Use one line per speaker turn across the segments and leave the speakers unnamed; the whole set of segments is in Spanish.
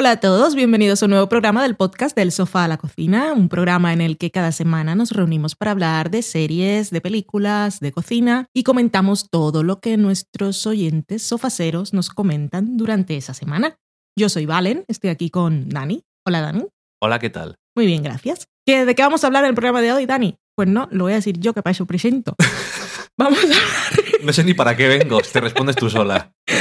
Hola a todos, bienvenidos a un nuevo programa del podcast del sofá a la cocina, un programa en el que cada semana nos reunimos para hablar de series, de películas, de cocina y comentamos todo lo que nuestros oyentes sofaceros nos comentan durante esa semana. Yo soy Valen, estoy aquí con Dani. Hola Dani.
Hola, ¿qué tal?
Muy bien, gracias. ¿Qué- ¿De qué vamos a hablar en el programa de hoy, Dani? Pues no, lo voy a decir yo que para eso presento. Vamos a
No sé ni para qué vengo, te respondes tú sola.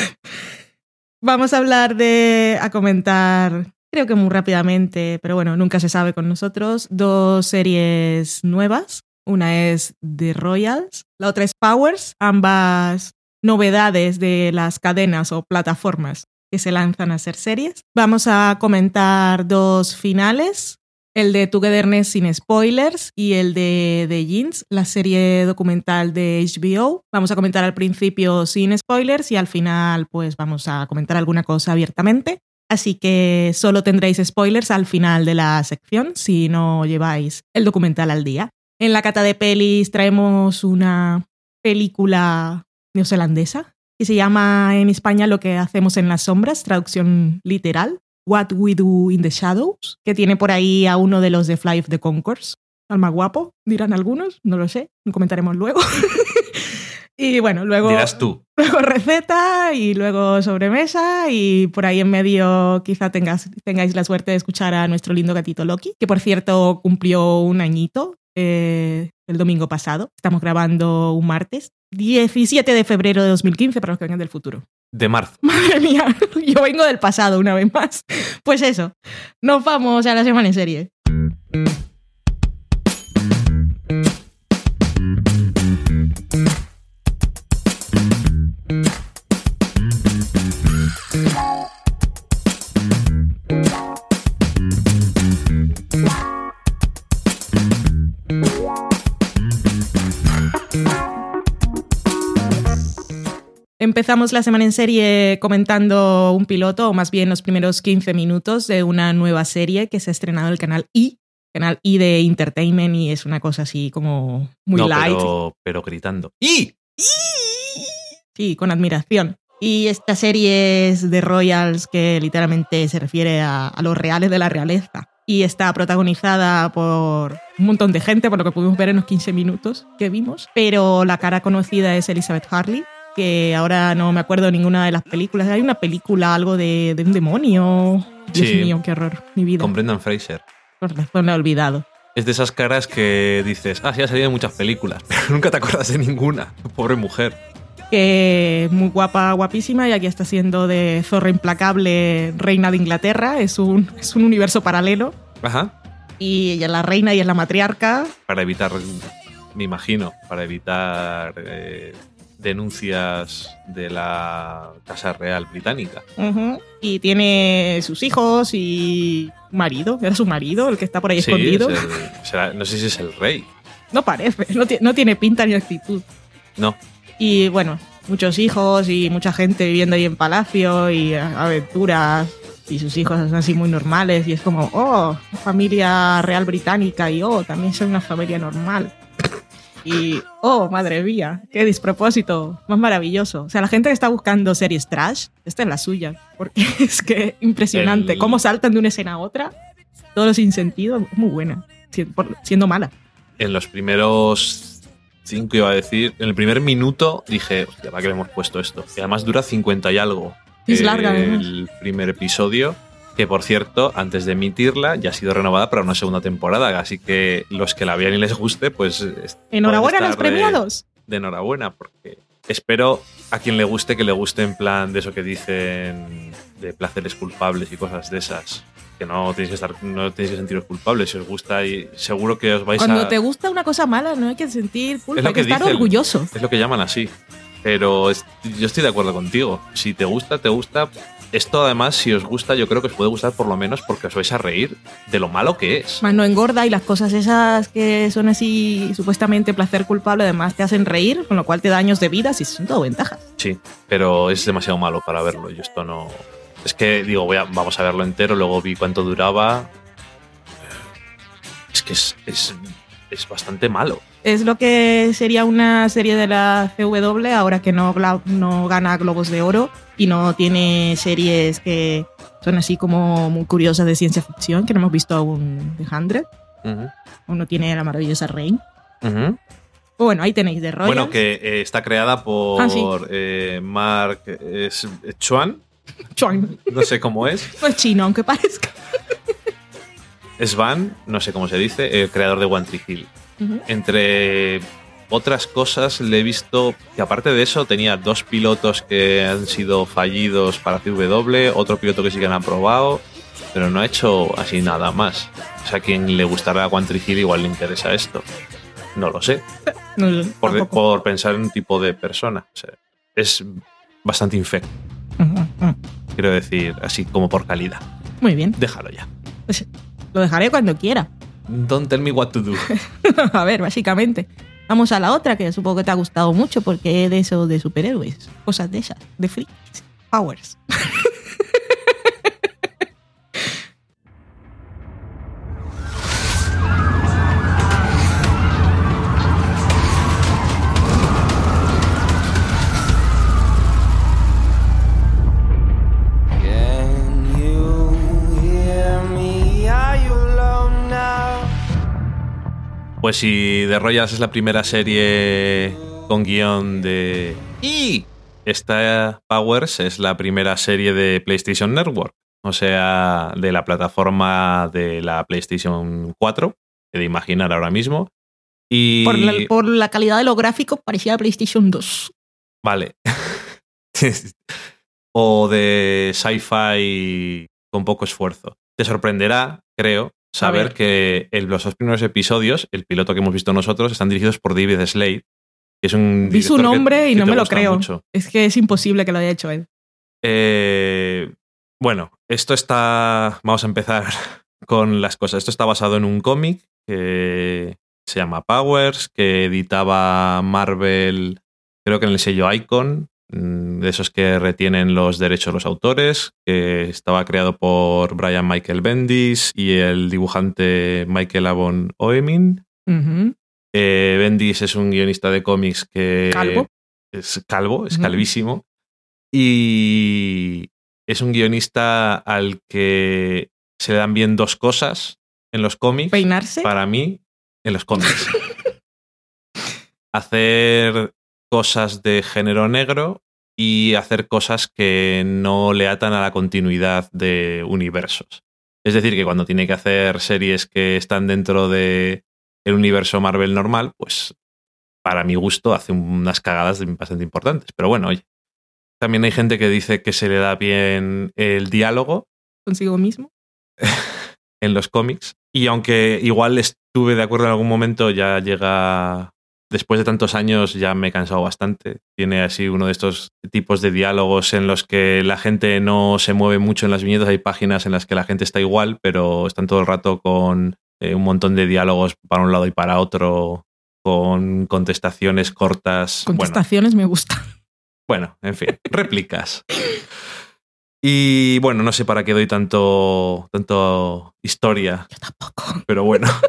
Vamos a hablar de, a comentar, creo que muy rápidamente, pero bueno, nunca se sabe con nosotros, dos series nuevas. Una es The Royals, la otra es Powers, ambas novedades de las cadenas o plataformas que se lanzan a ser series. Vamos a comentar dos finales, el de Togetherness sin spoilers y el de The Jeans, la serie documental de HBO. Vamos a comentar al principio sin spoilers y al final pues vamos a comentar alguna cosa abiertamente. Así que solo tendréis spoilers al final de la sección si no lleváis el documental al día. En la cata de pelis traemos una película neozelandesa que se llama en España Lo que hacemos en las sombras, traducción literal. What We Do in the Shadows, que tiene por ahí a uno de los de Fly of the Concourse. Al más guapo, dirán algunos, no lo sé, lo comentaremos luego. y bueno, luego,
Dirás tú.
luego receta y luego sobremesa y por ahí en medio quizá tengas, tengáis la suerte de escuchar a nuestro lindo gatito Loki, que por cierto cumplió un añito eh, el domingo pasado. Estamos grabando un martes, 17 de febrero de 2015 para los que vengan del futuro.
De marzo.
Madre mía, yo vengo del pasado una vez más. Pues eso, nos vamos a la semana en serie. Empezamos la semana en serie comentando un piloto, o más bien los primeros 15 minutos de una nueva serie que se ha estrenado en el canal I, canal I de Entertainment, y es una cosa así como muy
no,
light.
Pero, pero gritando. ¡Y!
Sí, con admiración. Y esta serie es de Royals que literalmente se refiere a, a los reales de la realeza. Y está protagonizada por un montón de gente, por lo que pudimos ver en los 15 minutos que vimos. Pero la cara conocida es Elizabeth Harley, que ahora no me acuerdo de ninguna de las películas. Hay una película, algo de, de un demonio. Dios
Sí.
mío, qué horror. Mi vida.
Con Brendan Fraser.
Por razón he olvidado.
Es de esas caras que dices, ah, sí, ha salido en muchas películas, pero nunca te acuerdas de ninguna. Pobre mujer.
que es muy guapa, guapísima, y aquí está siendo de Zorra Implacable, reina de Inglaterra. Es un, es un universo paralelo.
Ajá.
Y ella es la reina y es la matriarca.
Para evitar, me imagino, para evitar eh, denuncias de la Casa Real Británica.
Y tiene sus hijos y marido. Era su marido el que está por ahí
Sí,
escondido.
es el- será- no sé si es el rey.
No parece, no, no tiene pinta ni actitud.
No,
Y bueno, muchos hijos y mucha gente viviendo ahí en palacio y aventuras. Y sus hijos son así muy normales. Y es como, oh, familia real británica. Y oh, también soy una familia normal. Y, oh, madre mía, qué despropósito, más maravilloso. O sea, la gente que está buscando series trash, esta es la suya. Porque es que impresionante.
El-
Cómo saltan de una escena a otra, todo sin sentido, es muy buena, siendo mala.
en los primeros cinco iba a decir, en el primer minuto dije, hostia, ¿para qué le hemos puesto esto? Y además dura 50 y algo.
Es larga, además.
El primer episodio, que por cierto, antes de emitirla, ya ha sido renovada para una segunda temporada, así que los que la vean y les guste, pues... es-
Enhorabuena a los
estar de-
premiados.
de enhorabuena, porque espero a quien le guste que le guste en plan de eso que dicen de placeres culpables y cosas de esas. Que no tenéis que estar, no tenéis que sentiros culpables. Si os gusta y seguro que os vais
Cuando
a.
te gusta una cosa mala, no hay que sentir culpa,
Es lo
hay que,
que
estar orgulloso.
Es lo que llaman así. Pero es- yo estoy de acuerdo contigo. Si te gusta, te gusta. Esto además, si os gusta, yo creo que os puede gustar por lo menos porque os vais a reír de lo malo que es.
Más no engorda y las cosas esas que son así supuestamente placer culpable además te hacen reír, con lo cual te da años de vida, si son todo ventajas.
Sí, pero es demasiado malo para verlo. Yo esto no. Es que digo, voy a, vamos a verlo entero, luego vi cuánto duraba. Es que es, es es bastante malo.
Es lo que sería una serie de la CW ahora que no, no gana Globos de Oro y no tiene series que son así como muy curiosas de ciencia ficción, que no hemos visto aún de Hundred.
Ujú,
O no tiene la maravillosa Rain.
ujú.
O bueno, ahí tenéis de Royals.
Bueno, que eh, está creada por
Ah, sí.
eh, Mark eh, Chuan,
Chuan.
no sé cómo es.
No es chino, aunque parezca.
Svan, no sé cómo se dice, el creador de One Tree Hill. Entre otras cosas, le he visto que aparte de eso tenía dos pilotos que han sido fallidos para CW, otro piloto que sí que han aprobado, pero no ha hecho así nada más. O sea, a quien le gustará One Tree Hill igual le interesa esto. No lo sé,
No,
por, pensar en un tipo de persona. O sea, es bastante infecto, quiero decir, así como por calidad.
Muy bien.
Déjalo ya.
Lo dejaré cuando quiera.
Don't tell me what to do.
a ver, básicamente. Vamos a la otra que supongo que te ha gustado mucho porque es de eso de superhéroes. Cosas de esas. De free. Powers.
Pues si The Royals es la primera serie con guion de... Y esta Powers es la primera serie de PlayStation Network, o sea, de la plataforma de la PlayStation 4, que de imaginar ahora mismo. Y...
Por, la, por la calidad de los gráficos parecía PlayStation 2.
Vale. o de sci-fi con poco esfuerzo. Te sorprenderá, creo, saber que el- los dos primeros episodios, el piloto que hemos visto nosotros, están dirigidos por David Slade, que es un
Vi su
que-
nombre y
que
no me lo creo.
mucho.
Es que es imposible que lo haya hecho él.
Eh, bueno, esto está. Vamos a empezar con las cosas. Esto está basado en un cómic que se llama Powers, que editaba Marvel, creo que en el sello Icon, de esos que retienen los derechos los autores, que estaba creado por Brian Michael Bendis y el dibujante Michael Avon Oemin. Eh, Bendis es un guionista de cómics que
Calvo.
es calvo, es calvísimo. Y es un guionista al que se le dan bien dos cosas en los cómics.
Peinarse.
Para mí, en los cómics. hacer cosas de género negro y hacer cosas que no le atan a la continuidad de universos. Es decir, que cuando tiene que hacer series que están dentro de el universo Marvel normal, pues para mi gusto hace unas cagadas bastante importantes. Pero bueno, oye. También hay gente que dice que se le da bien el diálogo
Consigo mismo.
en los cómics. Y aunque igual estuve de acuerdo en algún momento, ya llega. Después de tantos años ya me he cansado bastante. Tiene así uno de estos tipos de diálogos en los que la gente no se mueve mucho en las viñetas. Hay páginas en las que la gente está igual, pero están todo el rato con eh, un montón de diálogos para un lado y para otro, con contestaciones cortas. Bueno,
Contestaciones me gustan.
bueno, en fin, réplicas. Y bueno, no sé para qué doy tanto, tanto historia,
Yo tampoco.
pero bueno.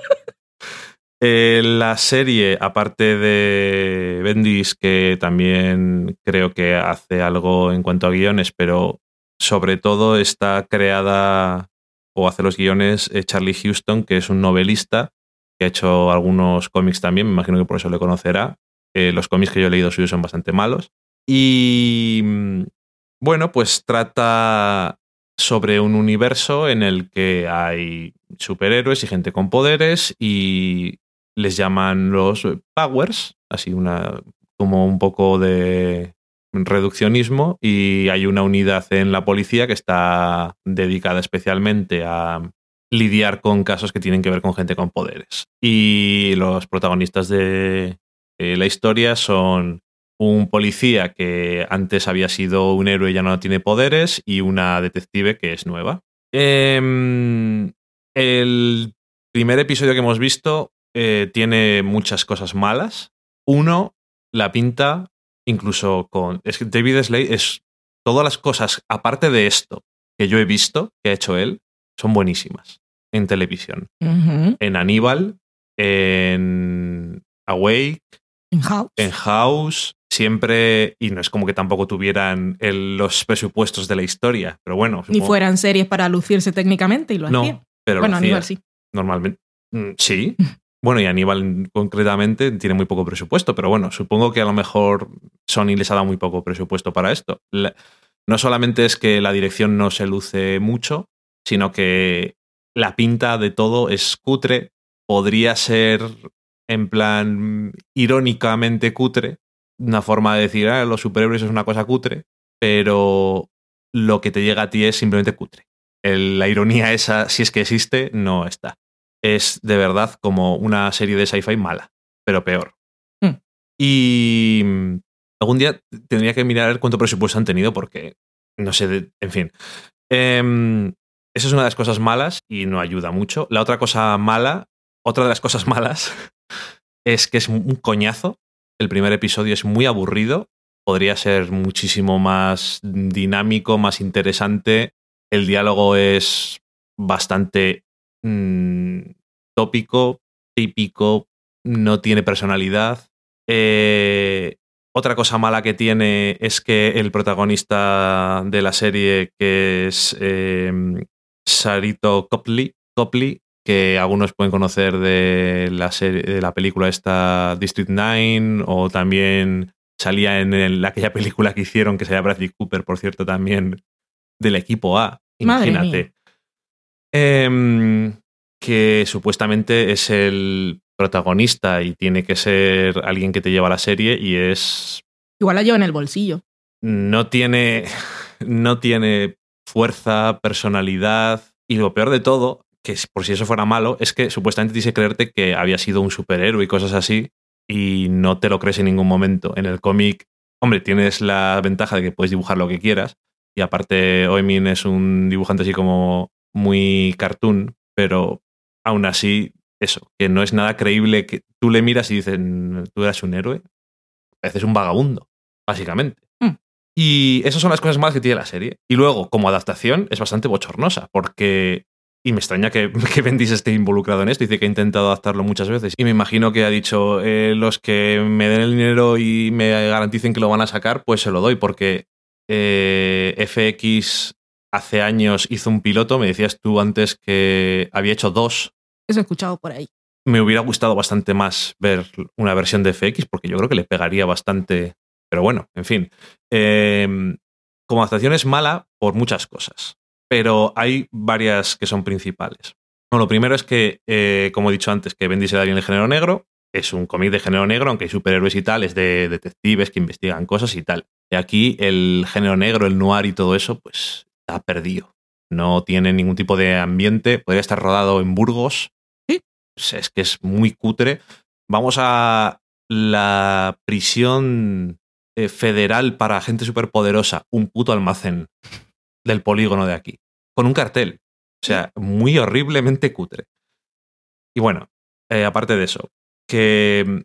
Eh, la serie, aparte de Bendis, que también creo que hace algo en cuanto a guiones, pero sobre todo está creada o hace los guiones eh, Charlie Houston, que es un novelista que ha hecho algunos cómics también, me imagino que por eso le conocerá. Los cómics que yo he leído suyos son bastante malos. Y mm, bueno, pues trata sobre un universo en el que hay superhéroes y gente con poderes y les llaman los powers, así una como un poco de reduccionismo y hay una unidad en la policía que está dedicada especialmente a lidiar con casos que tienen que ver con gente con poderes. Y los protagonistas de la historia son un policía que antes había sido un héroe y ya no tiene poderes y una detective que es nueva. Em, el primer episodio que hemos visto eh, tiene muchas cosas malas. Uno, la pinta incluso con... Es que David Slade es... Todas las cosas, aparte de esto que yo he visto, que ha hecho él, son buenísimas en televisión. En Aníbal en Awake,
En House.
en House, siempre, y no es como que tampoco tuvieran el- los presupuestos de la historia, pero bueno.
Ni fueran series para lucirse técnicamente y lo
No,
hacían.
pero
Bueno,
lo hacía.
Aníbal sí.
Normalmente. mm, Sí. Bueno, y Aníbal concretamente tiene muy poco presupuesto, pero bueno, supongo que a lo mejor Sony les ha dado muy poco presupuesto para esto. No solamente es que la dirección no se luce mucho, sino que la pinta de todo es cutre. Podría ser en plan irónicamente cutre, una forma de decir, ah, los superhéroes es una cosa cutre, pero lo que te llega a ti es simplemente cutre. La ironía esa, si es que existe, no está. Es de verdad como una serie de sci-fi mala, pero peor.
Hmm.
Y mm, algún día tendría que mirar cuánto presupuesto han tenido porque, no sé, de- en fin. Em, esa es una de las cosas malas y no ayuda mucho. La otra cosa mala, otra de las cosas malas, es que es un coñazo. El primer episodio es muy aburrido. Podría ser muchísimo más dinámico, más interesante. El diálogo es bastante mm, tópico, típico, no tiene personalidad. Eh, otra cosa mala que tiene es que el protagonista de la serie, que es eh, Sarito Copley, Copley, que algunos pueden conocer de la, serie, de la película esta District 9 o también salía en el- aquella película que hicieron que se llama Bradley Cooper, por cierto, también del equipo A. Imagínate. Em, que supuestamente es el protagonista y tiene que ser alguien que te lleva la serie y es
Igual la lleva en el bolsillo.
no tiene no tiene fuerza, personalidad y lo peor de todo, que por si eso fuera malo, es que supuestamente tienes que creerte que había sido un superhéroe y cosas así y no te lo crees en ningún momento. En el cómic, hombre, tienes la ventaja de que puedes dibujar lo que quieras y aparte Oemin es un dibujante así como muy cartoon, pero aún así eso, que no es nada creíble que tú le miras y dices, tú eras un héroe, pareces un vagabundo, básicamente.
Mm.
Y esas son las cosas malas que tiene la serie. Y luego, como adaptación, es bastante bochornosa, porque... Y me extraña que, que Bendis esté involucrado en esto. Dice que ha intentado adaptarlo muchas veces. Y me imagino que ha dicho, eh, los que me den el dinero y me garanticen que lo van a sacar, pues se lo doy, porque eh, FX hace años hizo un piloto, me decías tú antes que había hecho dos
Eso he escuchado por ahí.
me hubiera gustado bastante más ver una versión de FX porque yo creo que le pegaría bastante. Pero bueno, en fin. Eh, como adaptación es mala por muchas cosas, pero hay varias que son principales. Bueno, lo primero es que, eh, como he dicho antes, que Bendy se da bien el género negro. Es un cómic de género negro, aunque hay superhéroes y tal, es de detectives que investigan cosas y tal. Y aquí el género negro, el noir y todo eso, pues está perdido. No tiene ningún tipo de ambiente. Podría estar rodado en Burgos, pues es que es muy cutre. Vamos a la prisión eh, federal para gente superpoderosa, un puto almacén del polígono de aquí, con un cartel. O sea, muy horriblemente cutre. Y bueno, eh, aparte de eso, que mm,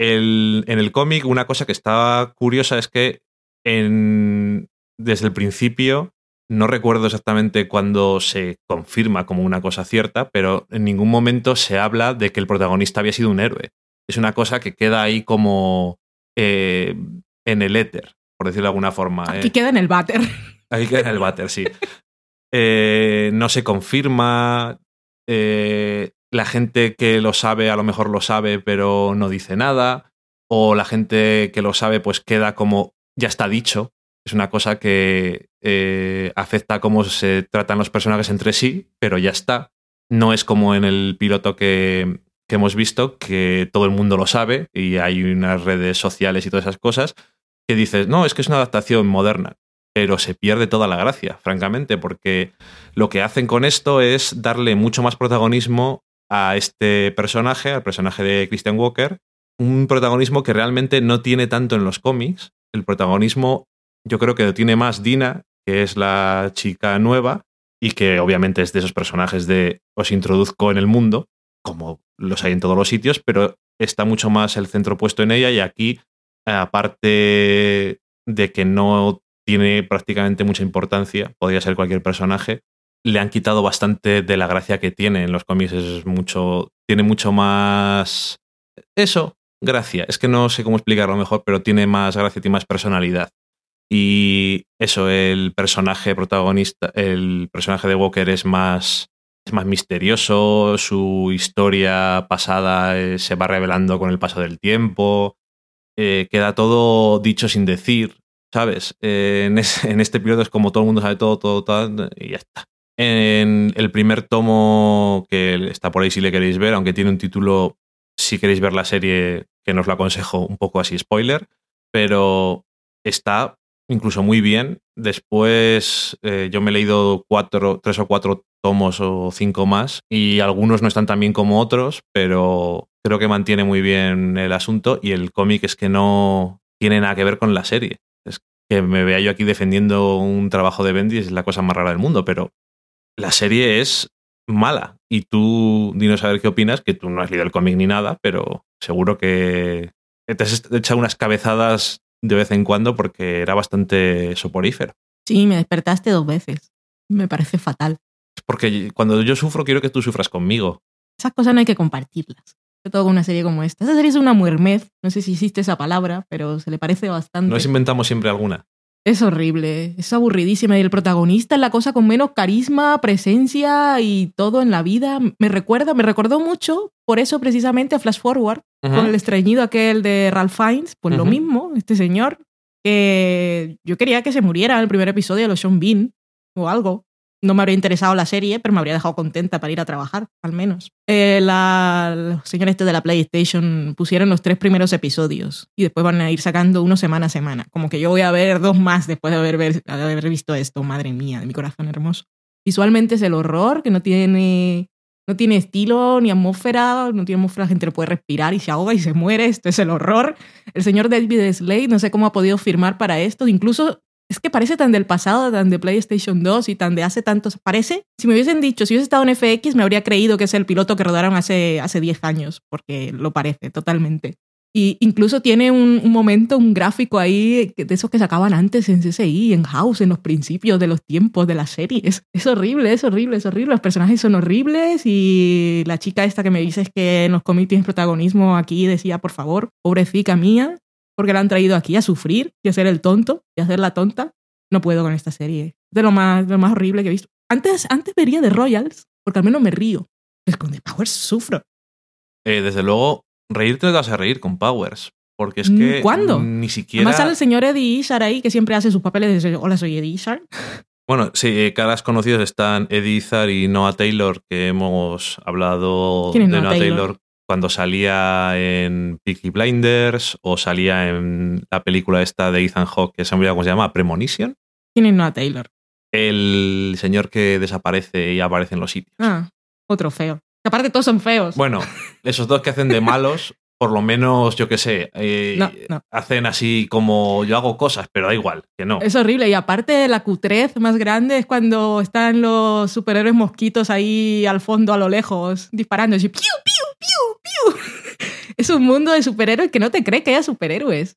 el- en el cómic una cosa que estaba curiosa es que en, desde el principio no recuerdo exactamente cuándo se confirma como una cosa cierta, pero en ningún momento se habla de que el protagonista había sido un héroe. Es una cosa que queda ahí como eh, en el éter, por decirlo de alguna forma.
Aquí
eh.
queda en el váter.
Ahí queda en el váter, sí. Eh, no se confirma. eh, la gente que lo sabe a lo mejor lo sabe, pero no dice nada. O la gente que lo sabe, pues queda como ya está dicho. Es una cosa que eh, afecta cómo se tratan los personajes entre sí, pero ya está. No es como en el piloto que, que hemos visto, que todo el mundo lo sabe y hay unas redes sociales y todas esas cosas, que dices, no, es que es una adaptación moderna pero se pierde toda la gracia, francamente, porque lo que hacen con esto es darle mucho más protagonismo a este personaje, al personaje de Christian Walker, un protagonismo que realmente no tiene tanto en los cómics. El protagonismo yo creo que tiene más Dina, que es la chica nueva, y que obviamente es de esos personajes de os introduzco en el mundo, como los hay en todos los sitios, pero está mucho más el centro puesto en ella y aquí, aparte de que no tiene prácticamente mucha importancia, podría ser cualquier personaje, le han quitado bastante de la gracia que tiene en los cómics. Es mucho, tiene mucho más eso, gracia. Es que no sé cómo explicarlo mejor, pero tiene más gracia, tiene más personalidad. Y eso, el personaje protagonista, el personaje de Walker es más, es más misterioso, su historia pasada eh, se va revelando con el paso del tiempo, eh, queda todo dicho sin decir, ¿sabes? Eh, en, es- en este piloto es como todo el mundo sabe todo, todo, todo, y ya está. En el primer tomo, que está por ahí si le queréis ver, aunque tiene un título, si queréis ver la serie, que no os lo aconsejo un poco así spoiler, pero está incluso muy bien. Después eh, yo me he leído cuatro, tres o cuatro tomos o cinco más y algunos no están tan bien como otros, pero creo que mantiene muy bien el asunto y el cómic es que no tiene nada que ver con la serie. Es que me vea yo aquí defendiendo un trabajo de Bendy es la cosa más rara del mundo, pero la serie es mala y tú dinos a ver qué opinas, que tú no has leído el cómic ni nada, pero seguro que te has echado unas cabezadas de vez en cuando porque era bastante soporífero.
Sí, me despertaste dos veces. Me parece fatal.
Es porque cuando yo sufro quiero que tú sufras conmigo.
Esas cosas no hay que compartirlas. Sobre todo con una serie como esta. Esta serie es una muermez. No sé si existe esa palabra, pero se le parece bastante.
No les inventamos siempre alguna.
Es horrible, es aburridísima. Y el protagonista es la cosa con menos carisma, presencia y todo en la vida. Me recuerda, me recordó mucho, por eso precisamente a Flash Forward, con el estreñido aquel de Ralph Fiennes. Pues lo mismo, este señor, que yo quería que se muriera en el primer episodio de los Sean Bean o algo. No me habría interesado la serie, pero me habría dejado contenta para ir a trabajar, al menos. Eh, la, los señores estos de la PlayStation pusieron los tres primeros episodios y después van a ir sacando uno semana a semana. Como que yo voy a ver dos más después de haber, ver- de haber visto esto. Madre mía, de mi corazón hermoso. Visualmente es el horror, que no tiene, no tiene estilo ni atmósfera, no tiene atmósfera, la gente lo puede respirar y se ahoga y se muere. Esto es el horror. El señor David Slade, no sé cómo ha podido firmar para esto. Incluso es que parece tan del pasado, tan de PlayStation 2 y tan de hace tantos. Parece, si me hubiesen dicho, si hubiese estado en FX, me habría creído que es el piloto que rodaron hace, hace 10 años, porque lo parece totalmente. Y incluso tiene un, un momento, un gráfico ahí de esos que sacaban antes en CSI, en House, en los principios de los tiempos de las series. Es horrible, es horrible, es horrible. Los personajes son horribles y la chica esta que me dices que en los cómics tienes protagonismo aquí decía, por favor, pobrecita mía, porque la han traído aquí a sufrir y a ser el tonto y a hacer la tonta. No puedo con esta serie. De lo más, de lo más horrible que he visto. Antes, antes vería de Royals, porque al menos me río. Pero con The Powers sufro.
Eh, desde luego, reírte te vas a reír con Powers. Porque es
Mm,
que
¿cuándo?
ni siquiera.
Además sale el señor Eddie Izzard ahí, que siempre hace sus papeles de Hola, soy Eddie Izzard.
Bueno, sí, eh, caras conocidos están Eddie Izzard y Noah Taylor, que hemos hablado
¿Quién es
de
Noah
Noah Taylor?
Taylor?
Cuando salía en Peaky Blinders o salía en la película esta de Ethan Hawke, que se me olvidado cómo se llama, Premonition.
¿Quién es Noah Taylor?
El señor que desaparece y aparece en los sitios.
Ah, otro feo. Que aparte todos son feos.
Bueno, esos dos que hacen de malos, por lo menos, yo qué sé, eh,
No, no.
hacen así como yo hago cosas, pero da igual, que no.
Es horrible. Y aparte, la cutrez más grande es cuando están los superhéroes mosquitos ahí al fondo, a lo lejos, disparando. Así, ¡piu, piu, piu, piu! Es un mundo de superhéroes que no te cree que haya superhéroes.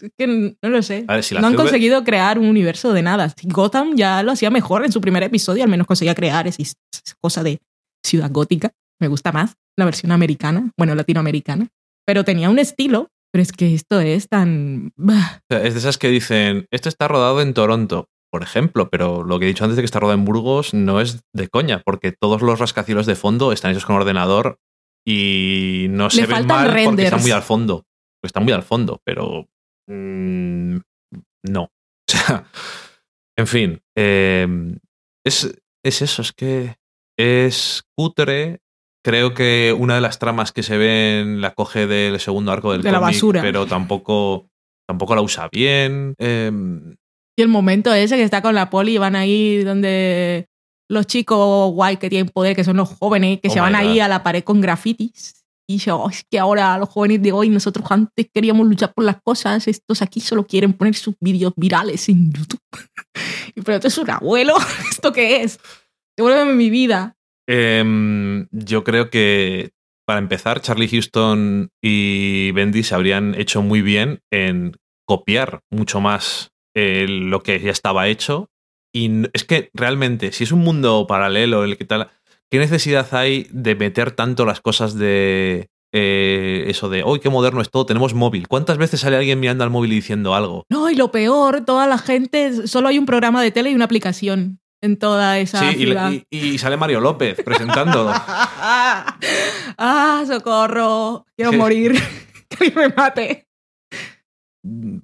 Es que n- no lo sé.
Ver, si
no han
CV
conseguido crear un universo de nada. Gotham ya lo hacía mejor en su primer episodio, al menos conseguía crear esa cosa de ciudad gótica. Me gusta más la versión americana, bueno, latinoamericana. Pero tenía un estilo, pero es que esto es tan... bah,
O sea, es de esas que dicen, esto está rodado en Toronto, por ejemplo, pero lo que he dicho antes de que está rodado en Burgos no es de coña, porque todos los rascacielos de fondo están hechos con ordenador y no se ven mal porque
renders.
están muy al fondo. Porque están muy al fondo, pero mm, no. O sea, en fin, eh, es, es eso, es que es cutre. Creo que una de las tramas que se ven la coge del segundo arco del
De la
cómic,
basura.
pero tampoco, tampoco la usa bien. Eh,
Y el momento ese que está con la poli y van ahí donde los chicos guay que tienen poder, que son los jóvenes, que
Oh
se van ahí a la pared con grafitis. Y yo, "Oh, es que ahora los jóvenes de hoy, nosotros antes queríamos luchar por las cosas, estos aquí solo quieren poner sus vídeos virales en YouTube. Pero esto es un abuelo, ¿esto qué es? Devuélveme mi vida.
Em, yo creo que para empezar, Charlie Houston y Bendy se habrían hecho muy bien en copiar mucho más eh, lo que ya estaba hecho Y es que realmente, si es un mundo paralelo, el que tal, ¿qué necesidad hay de meter tanto las cosas de eh, eso de, hoy qué moderno es todo, tenemos móvil? ¿Cuántas veces sale alguien mirando al móvil y diciendo algo?
No, y lo peor, toda la gente, solo hay un programa de tele y una aplicación en toda esa
Sí, y,
ciudad.
y- y sale Mario López presentando.
ah, socorro, quiero morir, que alguien me mate.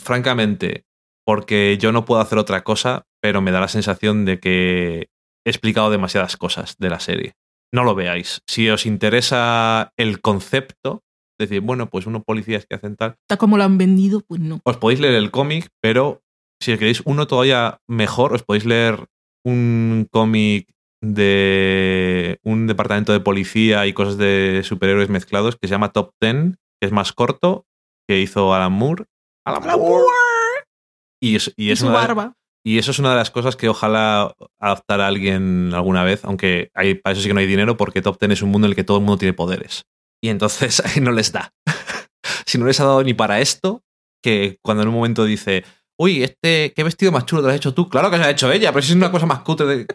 Francamente, porque yo no puedo hacer otra cosa, pero me da la sensación de que he explicado demasiadas cosas de la serie. No lo veáis. Si os interesa el concepto, decir, bueno, pues unos policías que hacen tal,
Está como lo han vendido, pues no.
os podéis leer el cómic, pero si queréis uno todavía mejor, os podéis leer un cómic de un departamento de policía y cosas de superhéroes mezclados que se llama Top Ten, que es más corto, que hizo Alan Moore. Alan
¡La
Moore. Y, es, y
Y
es
su
una de-
barba.
y eso es una de las cosas que ojalá adaptara alguien alguna vez, aunque hay, para eso sí que no hay dinero, porque Top Ten es un mundo en el que todo el mundo tiene poderes. Y entonces ahí no les da. si no les ha dado ni para esto, que cuando en un momento dice, uy, este, ¿qué vestido más chulo te lo has hecho tú? Claro que se lo ha hecho ella, pero si es una cosa más cutre de-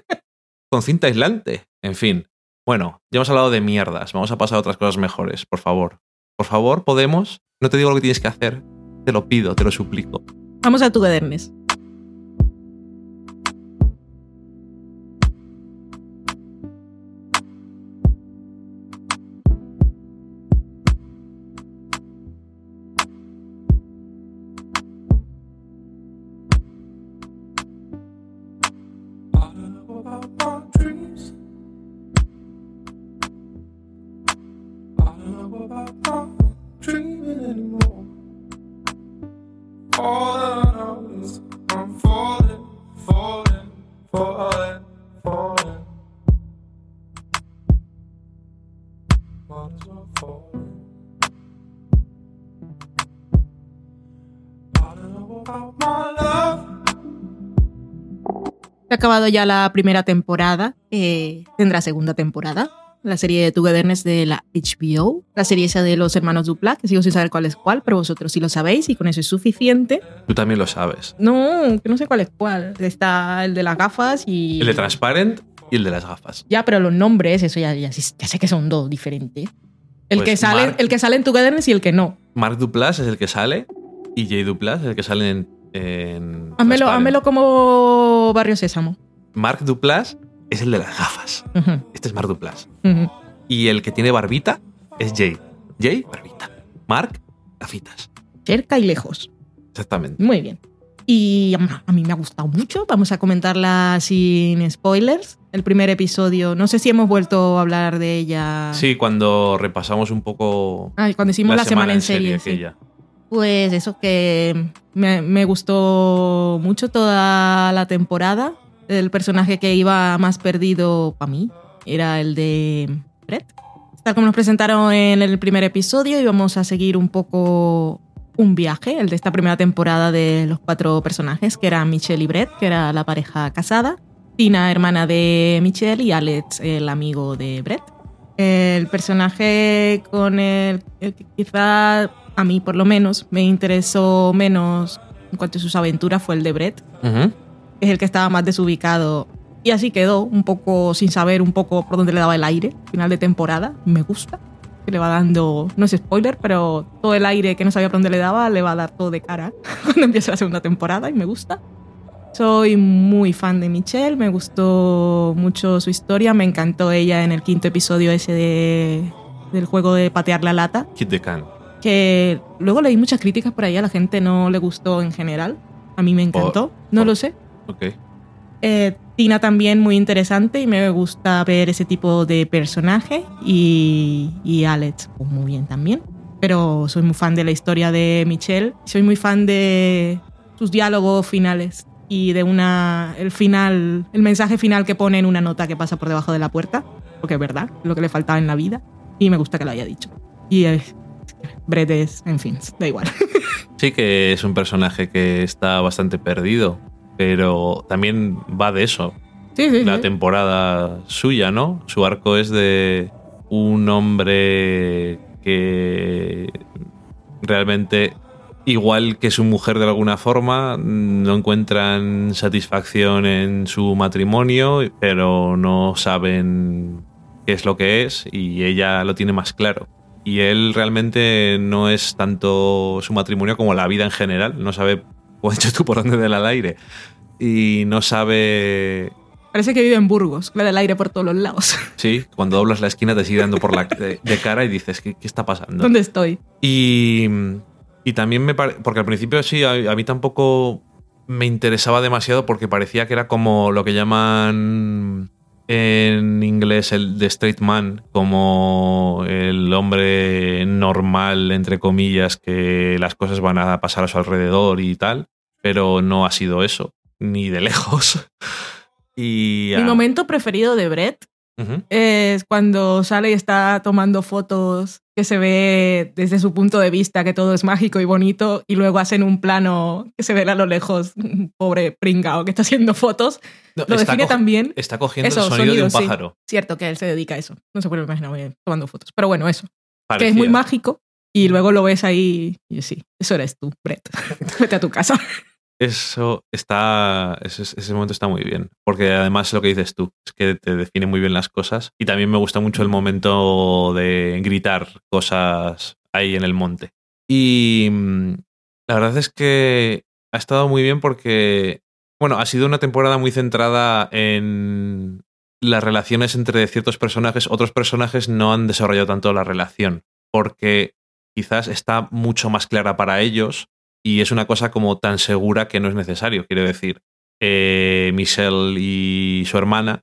con cinta aislante. En fin. Bueno, ya hemos hablado de mierdas. Vamos a pasar a otras cosas mejores, por favor. Por favor, podemos. No te digo lo que tienes que hacer. Te lo pido, te lo suplico.
Vamos a Togetherness.
I
acabado ya la primera temporada. eh, tendrá segunda temporada. La serie de Togetherness de la HBO. La serie esa de los hermanos Dupla, que sigo sin saber cuál es cuál, pero vosotros sí lo sabéis y con eso es suficiente.
Tú también lo sabes.
No, que no sé cuál es cuál. Está el de las gafas y.
El de Transparent y el de las gafas.
Ya, pero los nombres, eso ya, ya, ya sé que son dos diferentes. El,
Pues
que sale,
Mark-
el que sale en Togetherness y el que no.
Mark Duplass es el que sale y Jay Duplass es el que sale en. en
Házmelo, házmelo como Barrio Sésamo.
Mark Duplass es el de las gafas. Este es Mark Duplass. Y el que tiene barbita es Jay. Jay, barbita. Mark, gafitas.
Cerca y lejos.
Exactamente.
Muy bien. Y a mí me ha gustado mucho. Vamos a comentarla sin spoilers. El primer episodio, no sé si hemos vuelto a hablar de ella.
Sí, cuando repasamos un poco
Ah, cuando hicimos la, semana, en serie. sí. Pues eso, que me, me gustó mucho toda la temporada. El personaje que iba más perdido para mí era el de Brett. Tal como nos presentaron en el primer episodio, íbamos a seguir un poco un viaje, el de esta primera temporada de los cuatro personajes, que eran Michelle y Brett, que era la pareja casada, Tina, hermana de Michelle, y Alex, el amigo de Brett. El personaje con el, que quizá a mí por lo menos me interesó menos en cuanto a sus aventuras fue el de Brett, que es el que estaba más desubicado. Y así quedó, un poco sin saber un poco por dónde le daba el aire. Final de temporada, me gusta. Que le va dando, no es spoiler, pero todo el aire que no sabía por dónde le daba le va a dar todo de cara cuando empiece la segunda temporada y me gusta. Soy muy fan de Michelle, me gustó mucho su historia, me encantó ella en el quinto episodio ese de, del juego de patear la lata,
Kid the Can.
que luego leí muchas críticas por ahí, a la gente no le gustó en general, a mí me encantó, no
por-
lo sé.
Ok.
Eh, Tina también muy interesante y me gusta ver ese tipo de personaje y, y Alex pues muy bien también. Pero soy muy fan de la historia de Michelle, soy muy fan de sus diálogos finales y de una el final, el mensaje final que pone en una nota que pasa por debajo de la puerta, porque es verdad, lo que le faltaba en la vida y me gusta que lo haya dicho. Y eh, Brett es, en fin, da igual.
Sí que es un personaje que está bastante perdido, pero también va de eso.
Sí, sí,
La
sí.
temporada suya, ¿no? Su arco es de un hombre que realmente igual que su mujer de alguna forma, no encuentran satisfacción en su matrimonio, pero no saben qué es lo que es y ella lo tiene más claro. Y él realmente no es tanto su matrimonio como la vida en general, no sabe, has dicho tú, por dónde del al aire. Y no sabe
Parece que vive en Burgos, le da el aire por todos los lados.
Sí, cuando doblas la esquina te sigue dando por la de, de cara y dices, ¿qué, qué está pasando?
¿Dónde estoy?
Y, y también me parece, porque al principio sí, a, a mí tampoco me interesaba demasiado porque parecía que era como lo que llaman en inglés el the straight man, como el hombre normal, entre comillas, que las cosas van a pasar a su alrededor y tal, pero no ha sido eso, ni de lejos. Y,
Mi
ah,
momento preferido de Brett es cuando sale y está tomando fotos que se ve desde su punto de vista que todo es mágico y bonito y luego hacen un plano que se ve a lo lejos un pobre pringao que está haciendo fotos.
No,
Lo define también.
Está cogiendo
Eso,
el sonido de un
sonido, sí.
pájaro.
Cierto que él se dedica a eso. No se puede imaginar bien tomando fotos. Pero bueno, eso. Que es muy mágico y luego lo ves ahí y sí, eso eres tú, Brett. Vete a tu casa.
Eso está. Ese, momento está muy bien. Porque además lo que dices tú, es que te define muy bien las cosas. Y también me gusta mucho el momento de gritar cosas ahí en el monte. Y mm, la verdad es que ha estado muy bien porque. Bueno, ha sido una temporada muy centrada en las relaciones entre ciertos personajes. Otros personajes no han desarrollado tanto la relación. Porque quizás está mucho más clara para ellos y es una cosa como tan segura que no es necesario. Quiero decir, eh, Michelle y su hermana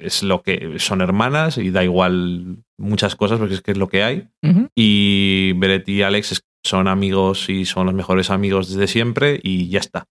es lo que son hermanas y da igual muchas cosas porque es que es lo que hay. Y Beret y Alex son amigos y son los mejores amigos desde siempre y ya está.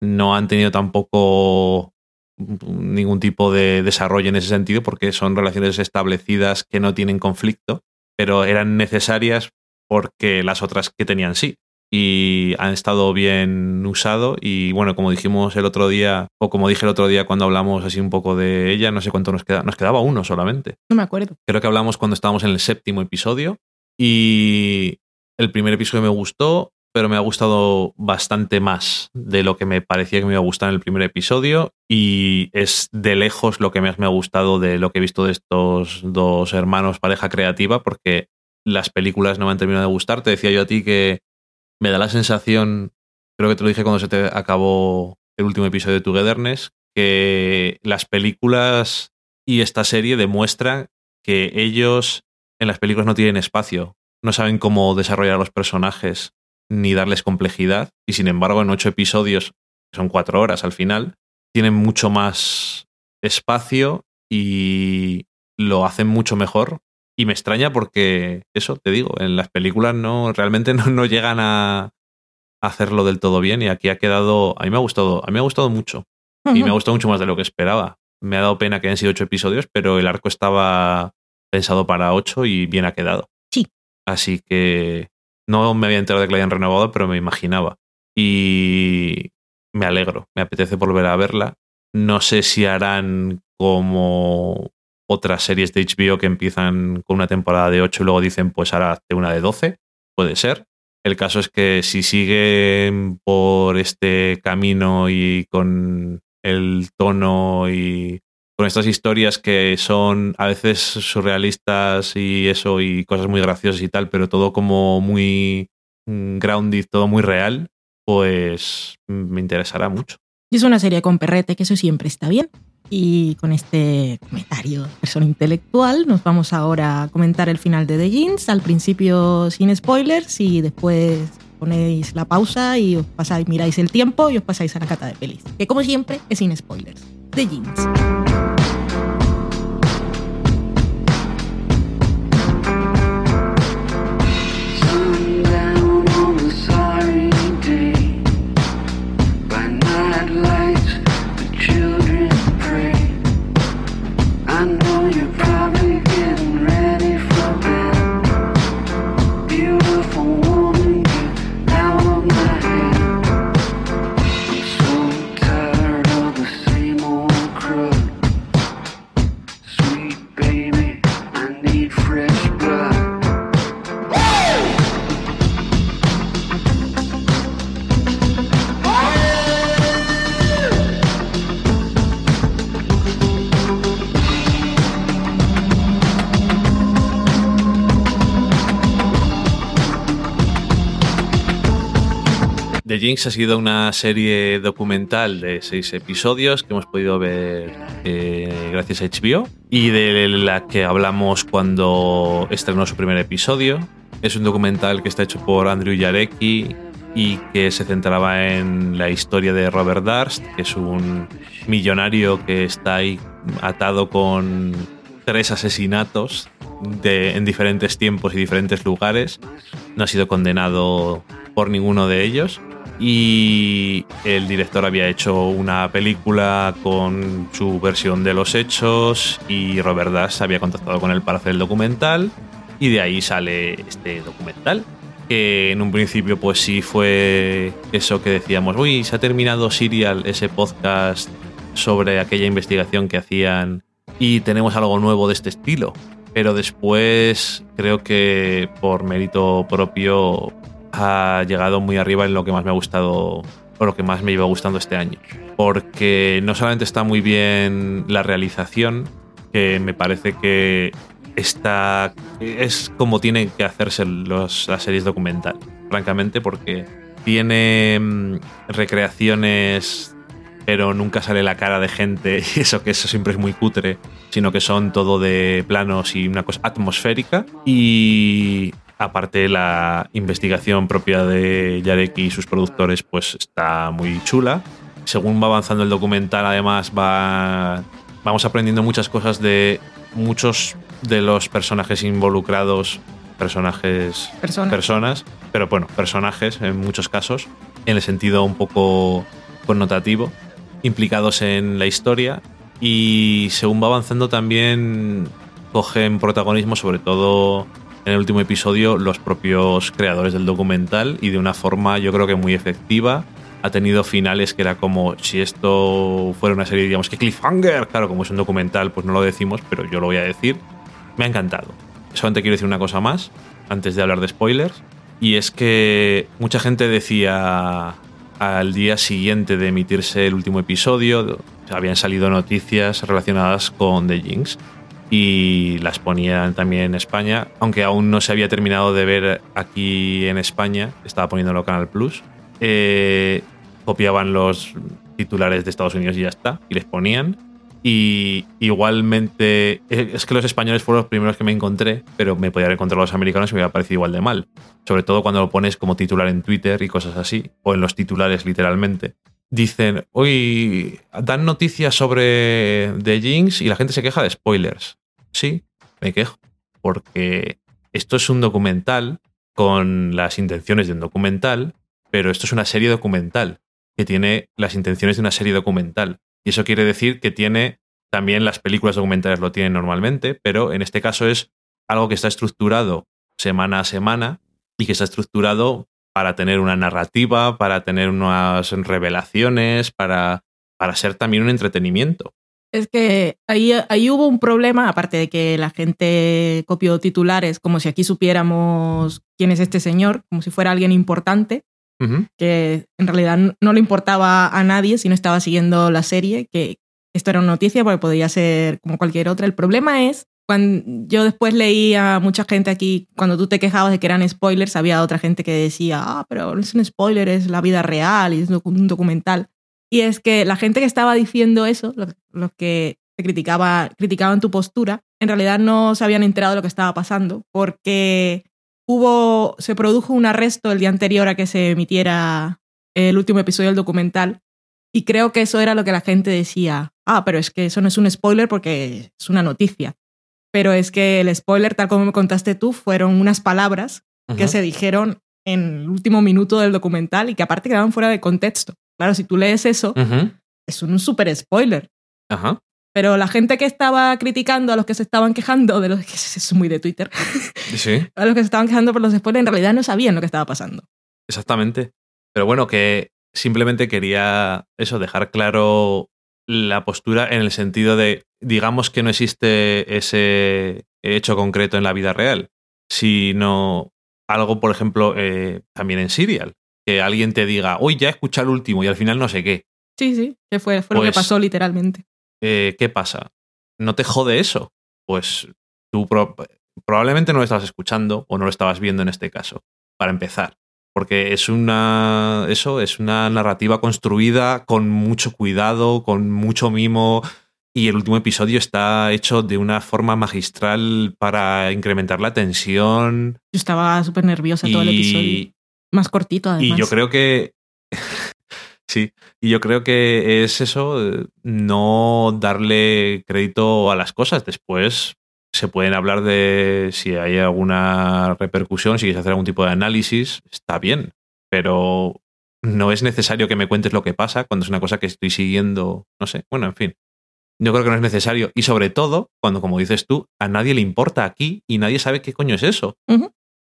No han tenido tampoco ningún tipo de desarrollo en ese sentido porque son relaciones establecidas que no tienen conflicto, pero eran necesarias porque las otras que tenían sí. Y han estado bien usado y bueno, como dijimos el otro día, o como dije el otro día cuando hablamos así un poco de ella, no sé cuánto nos queda, nos quedaba uno solamente.
No me acuerdo.
Creo que hablamos cuando estábamos en el séptimo episodio y el primer episodio me gustó, pero me ha gustado bastante más de lo que me parecía que me iba a gustar en el primer episodio y es de lejos lo que más me ha gustado de lo que he visto de estos dos hermanos pareja creativa porque las películas no me han terminado de gustar. Te decía yo a ti que me da la sensación, creo que te lo dije cuando se te acabó el último episodio de Togetherness, que las películas y esta serie demuestran que ellos en las películas no tienen espacio, no saben cómo desarrollar a los personajes ni darles complejidad, y sin embargo en ocho episodios, que son cuatro horas al final, tienen mucho más espacio y lo hacen mucho mejor. Y me extraña porque, eso te digo, en las películas no realmente no, no llegan a hacerlo del todo bien y aquí ha quedado, a mí me ha gustado, a mí me ha gustado mucho y me ha gustado mucho más de lo que esperaba. Me ha dado pena que hayan sido ocho episodios, pero el arco estaba pensado para ocho y bien ha quedado.
Sí.
Así que no me había enterado de que la hayan renovado, pero me imaginaba. Y me alegro, me apetece volver a verla. No sé si harán como otras series de HBO que empiezan con una temporada de 8 y luego dicen, pues ahora hazte una de 12. Puede ser. El caso es que si siguen por este camino y con el tono y con estas historias que son a veces surrealistas y eso y cosas muy graciosas y tal, pero todo como muy mm, grounded, todo muy real, pues mm, me interesará mucho.
Es una serie con perrete, que eso siempre está bien. Y con este comentario persona intelectual, nos vamos ahora a comentar el final de The Jeans, al principio sin spoilers y después ponéis la pausa y os pasáis, miráis el tiempo y os pasáis a la cata de pelis. Que como siempre es sin spoilers. The Jeans.
The
Jinx ha sido una serie documental de seis episodios que hemos podido ver eh, gracias a HBO y de la que hablamos cuando estrenó su primer episodio. Es un documental que está hecho por Andrew Jarecki y que se centraba en la historia de Robert Darst, que es un millonario que está ahí atado con tres asesinatos de- en diferentes tiempos y diferentes lugares. No ha sido condenado por ninguno de ellos. Y el director había hecho una película con su versión de los hechos y Robert Dash había contactado con él para hacer el documental y de ahí sale este documental que en un principio pues sí fue eso que decíamos, uy, se ha terminado Serial, ese podcast sobre aquella investigación que hacían y tenemos algo nuevo de este estilo. Pero después creo que por mérito propio ha llegado muy arriba en lo que más me ha gustado o lo que más me iba gustando este año. Porque no solamente está muy bien la realización, que me parece que está es como tienen que hacerse las series documental, francamente, porque tiene mm, recreaciones pero nunca sale la cara de gente y eso que eso siempre es muy cutre, sino que son todo de planos y una cosa atmosférica y aparte la investigación propia de Yarek y sus productores pues está muy chula. Según va avanzando el documental además va vamos aprendiendo muchas cosas de muchos de los personajes involucrados, personajes
Personas.
personas, pero bueno, personajes en muchos casos, en el sentido un poco connotativo, implicados en la historia y según va avanzando también cogen protagonismo, sobre todo en el último episodio, los propios creadores del documental y de una forma yo creo que muy efectiva. Ha tenido finales que era como si esto fuera una serie, digamos que cliffhanger, claro, como es un documental, pues no lo decimos, pero yo lo voy a decir. Me ha encantado. Solamente quiero decir una cosa más, antes de hablar de spoilers, y es que mucha gente decía al día siguiente de emitirse el último episodio, habían salido noticias relacionadas con The Jinx y las ponían también en España, aunque aún no se había terminado de ver aquí en España, estaba poniéndolo Canal Plus. eh, copiaban los titulares de Estados Unidos y ya está, y les ponían. Y igualmente, eh, es que los españoles fueron los primeros que me encontré, pero me podía haber encontrado los americanos y me hubiera parecido igual de mal. Sobre todo cuando lo pones como titular en Twitter y cosas así, o en los titulares literalmente. Dicen, hoy dan noticias sobre The Jinx y la gente se queja de spoilers. Sí, me quejo, porque esto es un documental con las intenciones de un documental, pero esto es una serie documental que tiene las intenciones de una serie documental. Y eso quiere decir que tiene también las películas documentales lo tienen normalmente, pero en este caso es algo que está estructurado semana a semana y que está estructurado para tener una narrativa, para tener unas revelaciones, para, para ser también un entretenimiento.
Es que ahí, ahí hubo un problema, aparte de que la gente copió titulares como si aquí supiéramos quién es este señor, como si fuera alguien importante,
Ujú.
que en realidad no le importaba a nadie si no estaba siguiendo la serie, que esto era una noticia porque podría ser como cualquier otra. El problema es cuando yo después leí a mucha gente aquí, cuando tú te quejabas de que eran spoilers, había otra gente que decía, ah, pero no es un spoiler, es la vida real y es un documental. Y es que la gente que estaba diciendo eso, los, los que te criticaba, criticaban tu postura, en realidad no se habían enterado de lo que estaba pasando, porque hubo, se produjo un arresto el día anterior a que se emitiera el último episodio del documental, y creo que eso era lo que la gente decía, ah, pero es que eso no es un spoiler porque es una noticia. Pero es que el spoiler, tal como me contaste tú, fueron unas palabras que se dijeron en el último minuto del documental y que aparte quedaban fuera de contexto. Claro, si tú lees eso, es un super spoiler.
Ajá.
Pero la gente que estaba criticando a los que se estaban quejando de los que es muy de Twitter,
Sí.
a los que se estaban quejando por los spoilers, en realidad no sabían lo que estaba pasando.
Exactamente. Pero bueno, que simplemente quería eso, dejar claro la postura en el sentido de, digamos que no existe ese hecho concreto en la vida real, sino algo, por ejemplo, eh, también en Serial, que alguien te diga, uy, ya he escuchado el último y al final no sé qué.
Sí, sí, que fue, fue lo que
Pues-
pasó literalmente.
Eh, ¿Qué pasa? ¿No te jode eso? Pues tú pro- probablemente no lo estabas escuchando o no lo estabas viendo en este caso, para empezar. Porque es una. Eso, es una narrativa construida con mucho cuidado, con mucho mimo. Y el último episodio está hecho de una forma magistral para incrementar la tensión.
Yo estaba súper nerviosa todo el episodio. Más cortito, además.
y yo creo que. sí, y yo creo que es eso, eh, no darle crédito a las cosas. Después se pueden hablar de si hay alguna repercusión, si quieres hacer algún tipo de análisis, está bien. Pero no es necesario que me cuentes lo que pasa cuando es una cosa que estoy siguiendo. No sé. Bueno, en fin. Yo creo que no es necesario. Y sobre todo, cuando, como dices tú, a nadie le importa aquí y nadie sabe qué coño es eso.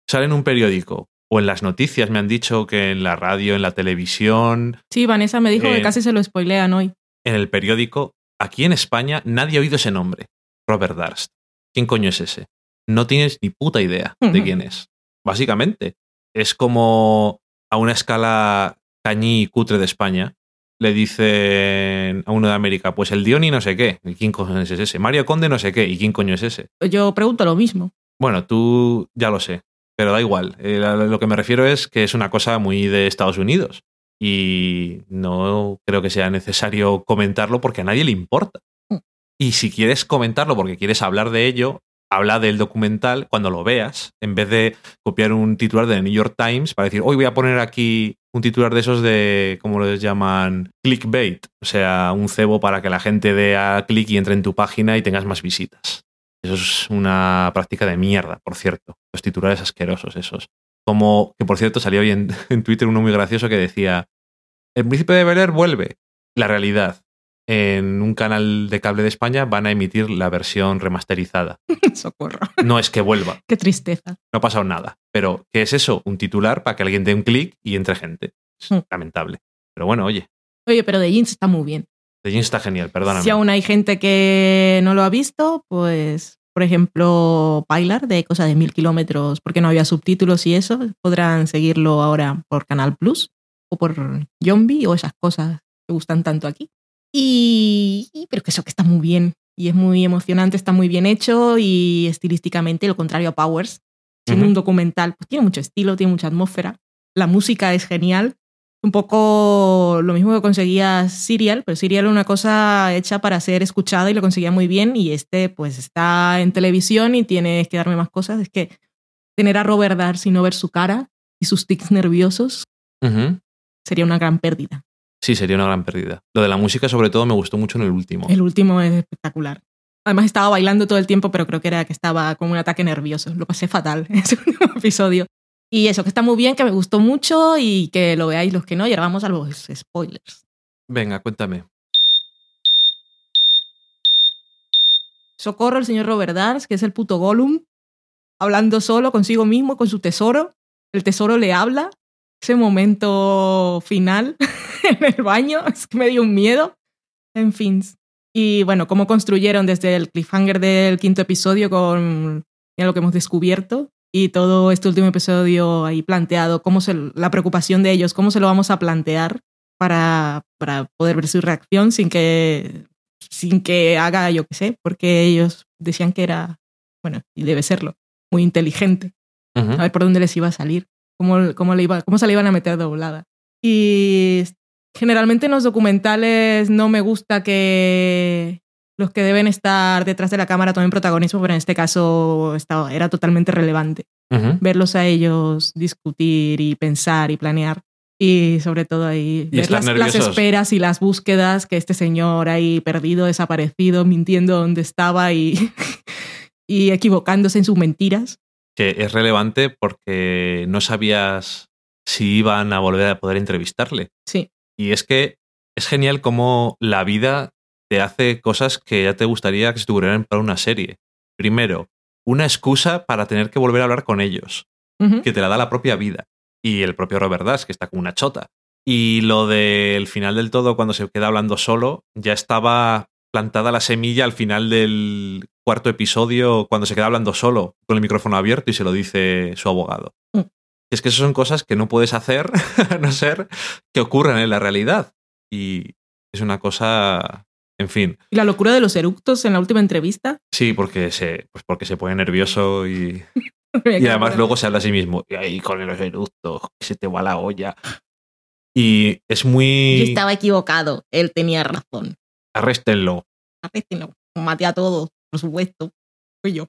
Sale en un periódico o en las noticias me han dicho que en la radio, en la televisión,
Sí, Vanessa me dijo que casi se lo spoilean hoy.
en el periódico, aquí en España nadie ha oído ese nombre. Robert Darst. ¿Quién coño es ese? No tienes ni puta idea de quién es. Básicamente, es como a una escala cañí y cutre de España. Le dicen a uno de América, pues el Dioni no sé qué. ¿Y quién coño es ese? Mario Conde no sé qué. ¿Y quién coño es ese?
Yo pregunto lo mismo.
Bueno, tú ya lo sé, pero da igual. Eh, lo que me refiero es que es una cosa muy de Estados Unidos y no creo que sea necesario comentarlo porque a nadie le importa. Y si quieres comentarlo porque quieres hablar de ello, habla del documental cuando lo veas, en vez de copiar un titular de The New York Times para decir, hoy voy a poner aquí un titular de esos de, ¿cómo les llaman? Clickbait, o sea, un cebo para que la gente dé a clic y entre en tu página y tengas más visitas. Eso es una práctica de mierda, por cierto. Los titulares asquerosos esos. Como que, por cierto, salió hoy en, en Twitter uno muy gracioso que decía, el príncipe de Bel Air vuelve. La realidad. En un canal de cable de España van a emitir la versión remasterizada.
Socorro.
No es que vuelva,
Qué tristeza.
no ha pasado nada. Pero, ¿qué es eso? Un titular para que alguien dé un clic y entre gente. Es
Mm.
lamentable. Pero bueno, oye,
Oye, pero de Jeans está muy bien.
The Jeans está genial, perdóname.
Si aún hay gente que no lo ha visto, pues, por ejemplo, Pilar, de cosa de mil kilómetros, porque no había subtítulos y eso, podrán seguirlo ahora por Canal Plus o por Zombie o esas cosas que gustan tanto aquí. Y, y- pero que eso que está muy bien y es muy emocionante, está muy bien hecho y estilísticamente lo contrario a Powers, siendo un documental, pues tiene mucho estilo, tiene mucha atmósfera, la música es genial, un poco lo mismo que conseguía Serial, pero Serial era una cosa hecha para ser escuchada y lo conseguía muy bien y este pues está en televisión y tienes que darme más cosas, es que tener a Robert Darcy y no ver su cara y sus tics nerviosos sería una gran pérdida.
Sí, sería una gran pérdida. Lo de la música, sobre todo, me gustó mucho en el último.
El último es espectacular. Además estaba bailando todo el tiempo, pero creo que era que estaba con un ataque nervioso. Lo pasé fatal en ese último episodio. Y eso, que está muy bien, que me gustó mucho y que lo veáis los que no. Y ahora vamos a los spoilers.
Venga, cuéntame.
Socorro el señor Robert Dars, que es el puto Gollum, hablando solo consigo mismo, con su tesoro. El tesoro le habla. Ese momento final en el baño, es que me dio un miedo. En fin. Y bueno, cómo construyeron desde el cliffhanger del quinto episodio con ya lo que hemos descubierto y todo este último episodio ahí planteado, cómo se, la preocupación de ellos, cómo se lo vamos a plantear para, para poder ver su reacción sin que, sin que haga, yo qué sé, porque ellos decían que era, bueno, y debe serlo, muy inteligente.
Ujú.
A ver por dónde les iba a salir, cómo, cómo, le iba, cómo se le iban a meter doblada. Y generalmente en los documentales no me gusta que los que deben estar detrás de la cámara tomen protagonismo, pero en este caso estaba, era totalmente relevante verlos a ellos discutir y pensar y planear. Y sobre todo ahí ver las, las esperas y las búsquedas que este señor ahí perdido, desaparecido, mintiendo donde estaba y, y equivocándose en sus mentiras.
Que es relevante porque no sabías si iban a volver a poder entrevistarle.
Sí,
Y es que es genial cómo la vida te hace cosas que ya te gustaría que se tuvieran para una serie. Primero, una excusa para tener que volver a hablar con ellos, que te la da la propia vida. Y el propio Robert Dash, que está como una chota. Y lo del final del todo, cuando se queda hablando solo, ya estaba plantada la semilla al final del cuarto episodio, cuando se queda hablando solo, con el micrófono abierto y se lo dice su abogado.
Mm.
Es que eso son cosas que no puedes hacer a no ser que ocurran en la realidad. Y es una cosa, en fin,
Y la locura de los eructos en la última entrevista.
sí, porque se, pues porque se pone nervioso y Y además luego se habla a sí mismo, y ahí con los eructos, que se te va la olla. Y es muy...
Yo estaba equivocado, él tenía razón.
Arréstenlo.
Arréstenlo. Maté a todos, por supuesto. Fui yo.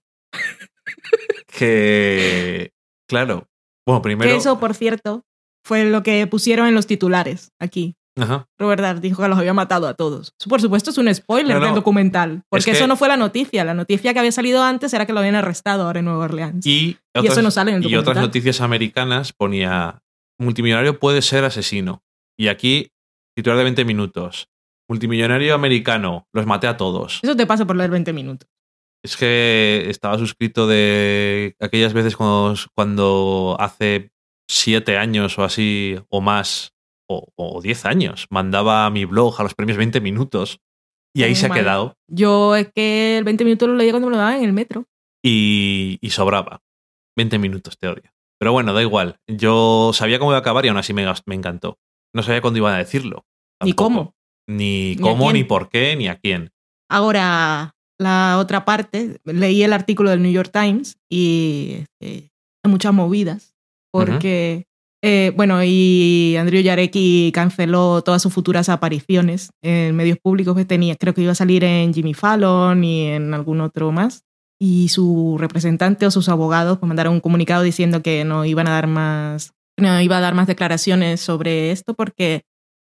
Que... Claro. Bueno, primero...
Que eso, por cierto, fue lo que pusieron en los titulares aquí.
Ajá.
Robert Dart dijo que los había matado a todos. Eso, por supuesto, es un spoiler
No, no.
del documental. Porque
Es que-
eso no fue la noticia. La noticia que había salido antes era que lo habían arrestado ahora en Nueva Orleans.
Y,
Y eso no sale en el
y otras
documental.
noticias americanas ponía multimillonario puede ser asesino. Y aquí, titular de 20 minutos. Multimillonario americano, los maté a todos.
Eso te pasa por leer 20 minutos.
Es que estaba suscrito de aquellas veces cuando, cuando hace siete años o así, o más, o, o 10 años, mandaba a mi blog a los premios 20 minutos. Y ahí se ha quedado.
Yo es que el 20 minutos lo leía cuando me lo daban en el metro.
y, y sobraba. 20 minutos, te odio. Pero bueno, da igual. Yo sabía cómo iba a acabar y aún así me, me encantó. No sabía cuándo iban a decirlo.
Ni
tampoco.
cómo.
Ni cómo, ni por qué, ni a quién.
Ahora, la otra parte, leí el artículo del New York Times y este, hay muchas movidas. Porque, eh, bueno, y Andrew Yarecki canceló todas sus futuras apariciones en medios públicos que tenía. Creo que iba a salir en Jimmy Fallon y en algún otro más. Y su representante o sus abogados pues, mandaron un comunicado diciendo que no iban a dar más, no iba a dar más declaraciones sobre esto porque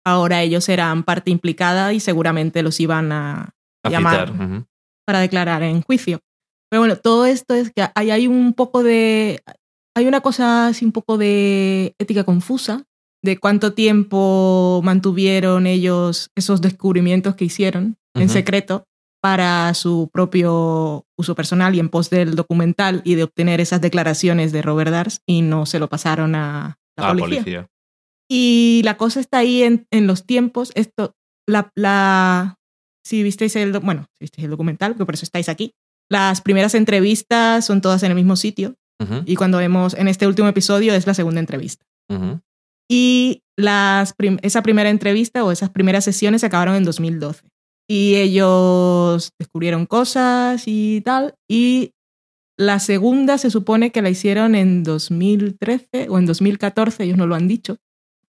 ahora ellos eran parte implicada y seguramente los iban a,
A
Llamar. para declarar en juicio. Pero bueno, todo esto es que hay, hay un poco de. Hay una cosa así, un poco de ética confusa de cuánto tiempo mantuvieron ellos esos descubrimientos que hicieron en secreto para su propio uso personal y en pos del documental y de obtener esas declaraciones de Robert Dars y no se lo pasaron a la policía.
policía.
Y la cosa está ahí en, en los tiempos. Esto, la, la, si visteis el, bueno, si visteis el documental, que por eso estáis aquí. Las primeras entrevistas son todas en el mismo sitio
Ujú,
y cuando vemos en este último episodio es la segunda entrevista.
ujú.
Y las prim- esa primera entrevista o esas primeras sesiones se acabaron en 2012. Y ellos descubrieron cosas y tal. Y la segunda se supone que la hicieron en 2013 o en 2014, ellos no lo han dicho.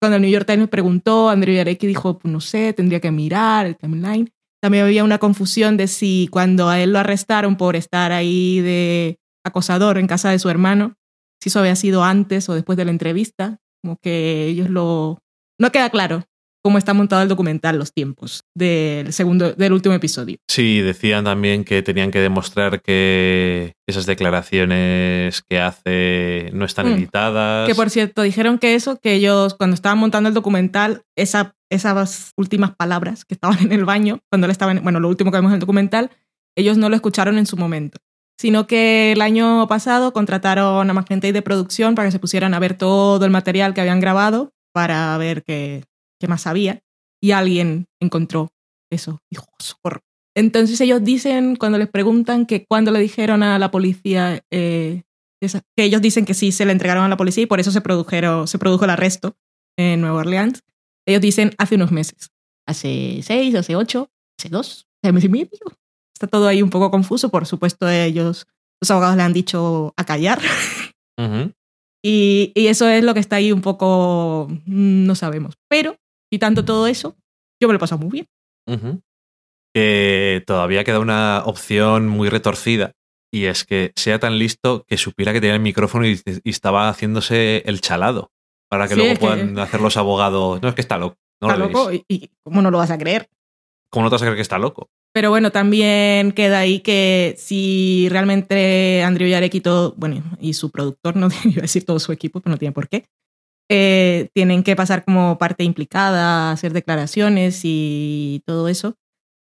Cuando el New York Times preguntó, Andrew Yarecki dijo, pues no sé, tendría que mirar el timeline. También había una confusión de si cuando a él lo arrestaron por estar ahí de acosador en casa de su hermano, si eso había sido antes o después de la entrevista. Como que ellos lo... No queda claro cómo está montado el documental, los tiempos del, segundo, del último episodio.
Sí, decían también que tenían que demostrar que esas declaraciones que hace no están
Mm.
editadas.
Que por cierto, dijeron que eso, que ellos cuando estaban montando el documental, esa, esas últimas palabras que estaban en el baño, cuando él estaba en, bueno, lo último que vemos en el documental, ellos no lo escucharon en su momento. Sino que el año pasado contrataron a gente de producción para que se pusieran a ver todo el material que habían grabado para ver qué, qué más había. Y alguien encontró eso. Dijo, socorro. Entonces ellos dicen, cuando les preguntan que cuando le dijeron a la policía eh, que ellos dicen que sí se le entregaron a la policía y por eso se, produjeron, se produjo el arresto en Nueva Orleans. Ellos dicen hace unos meses. Hace seis, hace ocho, hace dos, hace mes y medio. Está todo ahí un poco confuso. Por supuesto, ellos, los abogados le han dicho a callar.
Ujú.
Y, y eso es lo que está ahí un poco, mm, no sabemos. Pero, quitando todo eso, yo me lo he pasado muy bien.
Todavía queda una opción muy retorcida y es que sea tan listo que supiera que tenía el micrófono y, y estaba haciéndose el chalado para que
Sí,
luego
que-
puedan hacer los abogados. No, es que está loco. No
Está
lo
loco y, y ¿cómo no lo vas a creer?
¿Cómo no te vas a creer que está loco?
Pero bueno, también queda ahí que si realmente Andrew Yarek y todo, bueno, y su productor, no iba a decir todo su equipo, pero no tiene por qué, eh, tienen que pasar como parte implicada, hacer declaraciones y todo eso.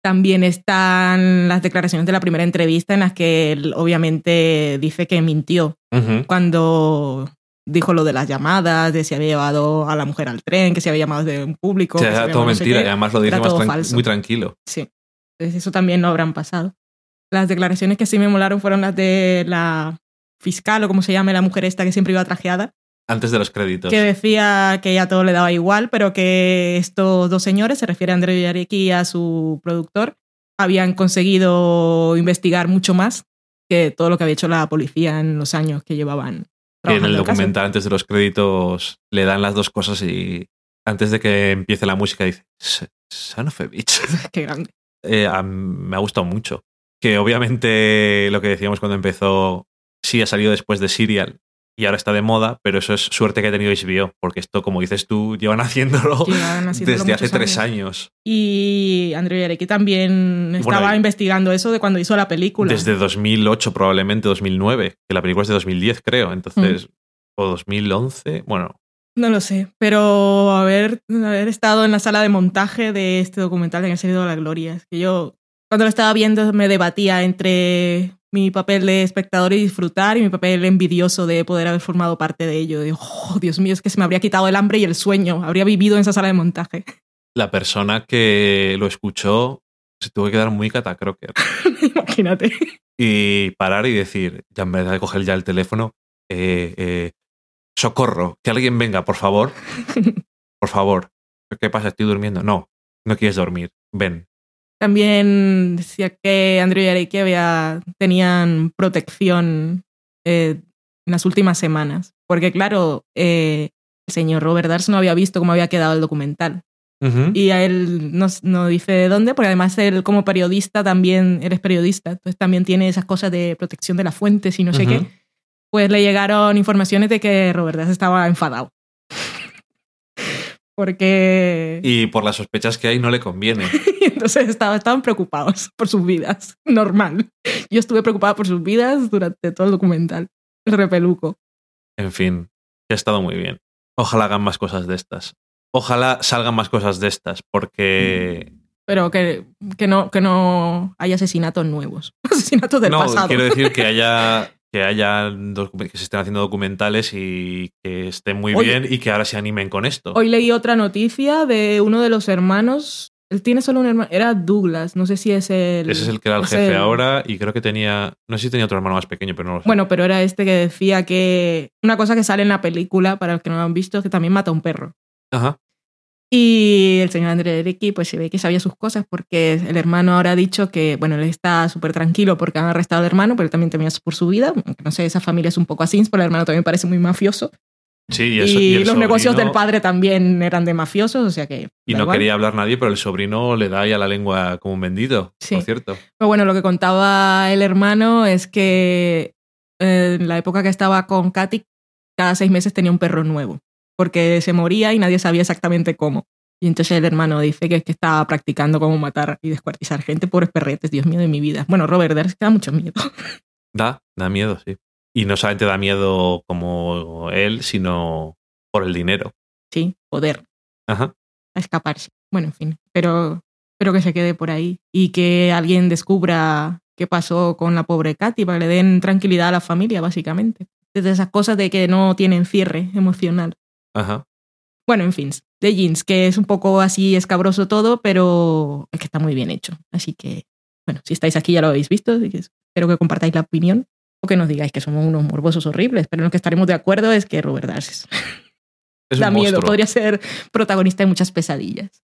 También están las declaraciones de la primera entrevista en las que él obviamente dice que mintió
Ujú.
cuando dijo lo de las llamadas, de si había llevado a la mujer al tren, que se había llamado de un público.
O sea,
que
era todo
llamado no sé
mentira y además lo dice más tran-
falso.
muy tranquilo.
Sí. Entonces eso también no habrán pasado. Las declaraciones que sí me molaron fueron las de la fiscal o como se llame la mujer esta que siempre iba trajeada,
Antes de los créditos.
que decía que ya todo le daba igual, pero que estos dos señores, se refiere a André Yarecki y a su productor, habían conseguido investigar mucho más que todo lo que había hecho la policía en los años que llevaban.
Que en el
trabajando
documental, antes de los créditos, le dan las dos cosas y antes de que empiece la música dice "S- Son of a bitch.
Qué grande.
Eh, me ha gustado mucho. Que obviamente lo que decíamos cuando empezó, sí ha salido después de Serial y ahora está de moda, pero eso es suerte que ha tenido HBO, porque esto, como dices tú, llevan haciéndolo
Llevan haciéndolo
desde hace tres
años.
años.
Y Andrew Yareki también estaba
Bueno,
investigando eso de cuando hizo la película.
Desde 2008, probablemente 2009, que la película es de 2010, creo. Entonces,
Mm.
o 2011, bueno,
No lo sé, pero haber, haber estado en la sala de montaje de este documental de que ha sido la gloria. Es que yo, cuando lo estaba viendo, me debatía entre mi papel de espectador y disfrutar y mi papel envidioso de poder haber formado parte de ello. De, oh, Dios mío, es que se me habría quitado el hambre y el sueño. Habría vivido en esa sala de montaje.
la persona que lo escuchó se tuvo que quedar muy catacroker.
Imagínate.
y parar y decir, ya en vez de coger ya el teléfono, eh, eh, socorro, que alguien venga, por favor. Por favor. ¿Qué pasa? Estoy durmiendo. No, no quieres dormir. Ven.
También decía que Andrew y Yareki había, tenían protección eh, en las últimas semanas. Porque, claro, eh, el señor Robert Dars no había visto cómo había quedado el documental. Y a él no, no dice de dónde, porque además él como periodista también, eres periodista, entonces también tiene esas cosas de protección de las fuentes y no sé qué. Pues le llegaron informaciones de que Robert Dars estaba enfadado. Porque...
Y por las sospechas que hay, no le conviene.
Y entonces estaba- estaban preocupados por sus vidas. Normal. Yo estuve preocupada por sus vidas durante todo el documental. El repeluco.
En fin, que ha estado muy bien. Ojalá hagan más cosas de estas. Ojalá salgan más cosas de estas, porque.
Pero que, que, no, que no hay asesinatos nuevos. Asesinatos del
no,
pasado.
quiero decir que haya. Que haya que se estén haciendo documentales y que estén muy bien y que ahora se animen con esto.
Hoy leí otra noticia de uno de los hermanos. Él tiene solo un hermano. Era Douglas. No sé si es el.
Ese es el que era el jefe
el-
ahora y creo que tenía. No sé si tenía otro hermano más pequeño, pero no lo sé.
Bueno, pero era este que decía que. Una cosa que sale en la película, para los que no lo han visto, es que también mata a un perro.
Ajá.
Y el señor André Eriki, pues se ve que sabía sus cosas porque el hermano ahora ha dicho que, bueno, él está súper tranquilo porque han arrestado al hermano, pero él también temía por su vida. No sé, esa familia es un poco así, pero el hermano también parece muy mafioso.
Sí, y,
Y,
eso, y el
los negocios del padre también eran de mafiosos, o sea que...
Y no
igual.
quería hablar nadie, pero el sobrino le da ya la lengua como un vendido,
Sí.
por cierto.
Pero bueno, lo que contaba el hermano es que en la época que estaba con Katy, cada seis meses tenía un perro nuevo, porque se moría y nadie sabía exactamente cómo. Y entonces el hermano dice que, que estaba practicando cómo matar y descuartizar gente. Pobres perretes, Dios mío de mi vida. Bueno, Robert que da mucho miedo.
Da, da miedo, sí. Y no solamente da miedo como él, sino por el dinero.
Sí, poder
Ajá.
a escaparse. Bueno, en fin, pero espero que se quede por ahí y que alguien descubra qué pasó con la pobre Katy para que le den tranquilidad a la familia, básicamente. Desde esas cosas de que no tienen cierre emocional.
Ajá.
Bueno, en fin, de Jeans, que es un poco así escabroso todo, pero es que está muy bien hecho. Así que, bueno, si estáis aquí ya lo habéis visto, así que espero que compartáis la opinión o que nos digáis que somos unos morbosos horribles, pero en lo que estaremos de acuerdo es que Robert Dars
Es
da miedo,
monstruo.
podría ser protagonista de muchas pesadillas.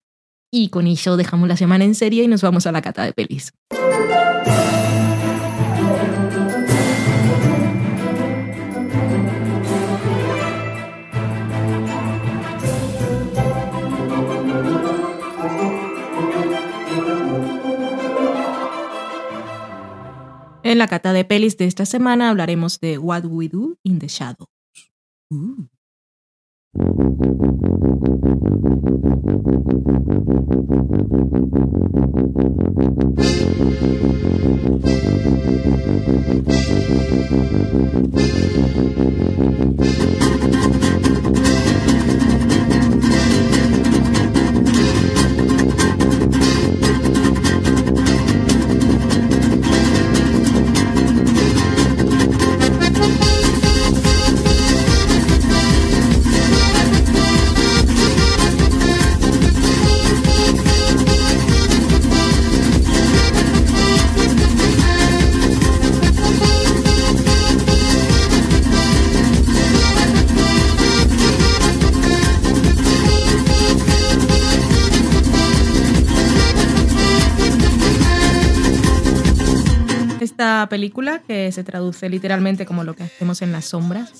Y con eso dejamos la semana en serie y nos vamos a la cata de pelis. En la cata de pelis de esta semana hablaremos de What We Do in the Shadows. Mm. Esta película, que se traduce literalmente como lo que hacemos en las sombras.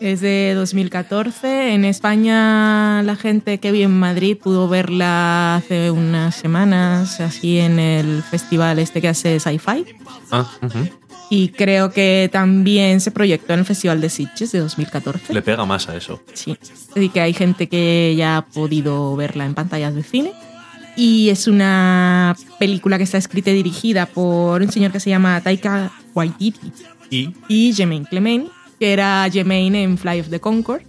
Es de 2014. En España la gente que vive en Madrid pudo verla hace unas semanas, así en el festival este que hace Sci-Fi.
Ah, ujú.
Y creo que también se proyectó en el Festival de Sitges de 2014.
Le pega más a eso.
Sí. Así que hay gente que ya ha podido verla en pantallas de cine. Y es una película que está escrita y dirigida por un señor que se llama Taika Waititi
Y
y Jemaine Clement, que era Jemaine en Fly of the Concord.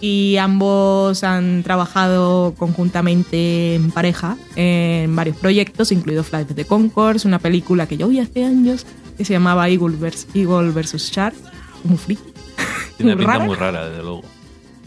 Y ambos han trabajado conjuntamente en pareja en varios proyectos, incluido Fly of the Concord, una película que yo vi hace años que se llamaba Eagle vs. Eagle versus Shark, muy friki.
tiene
Muy
pinta
rara.
muy rara, desde luego.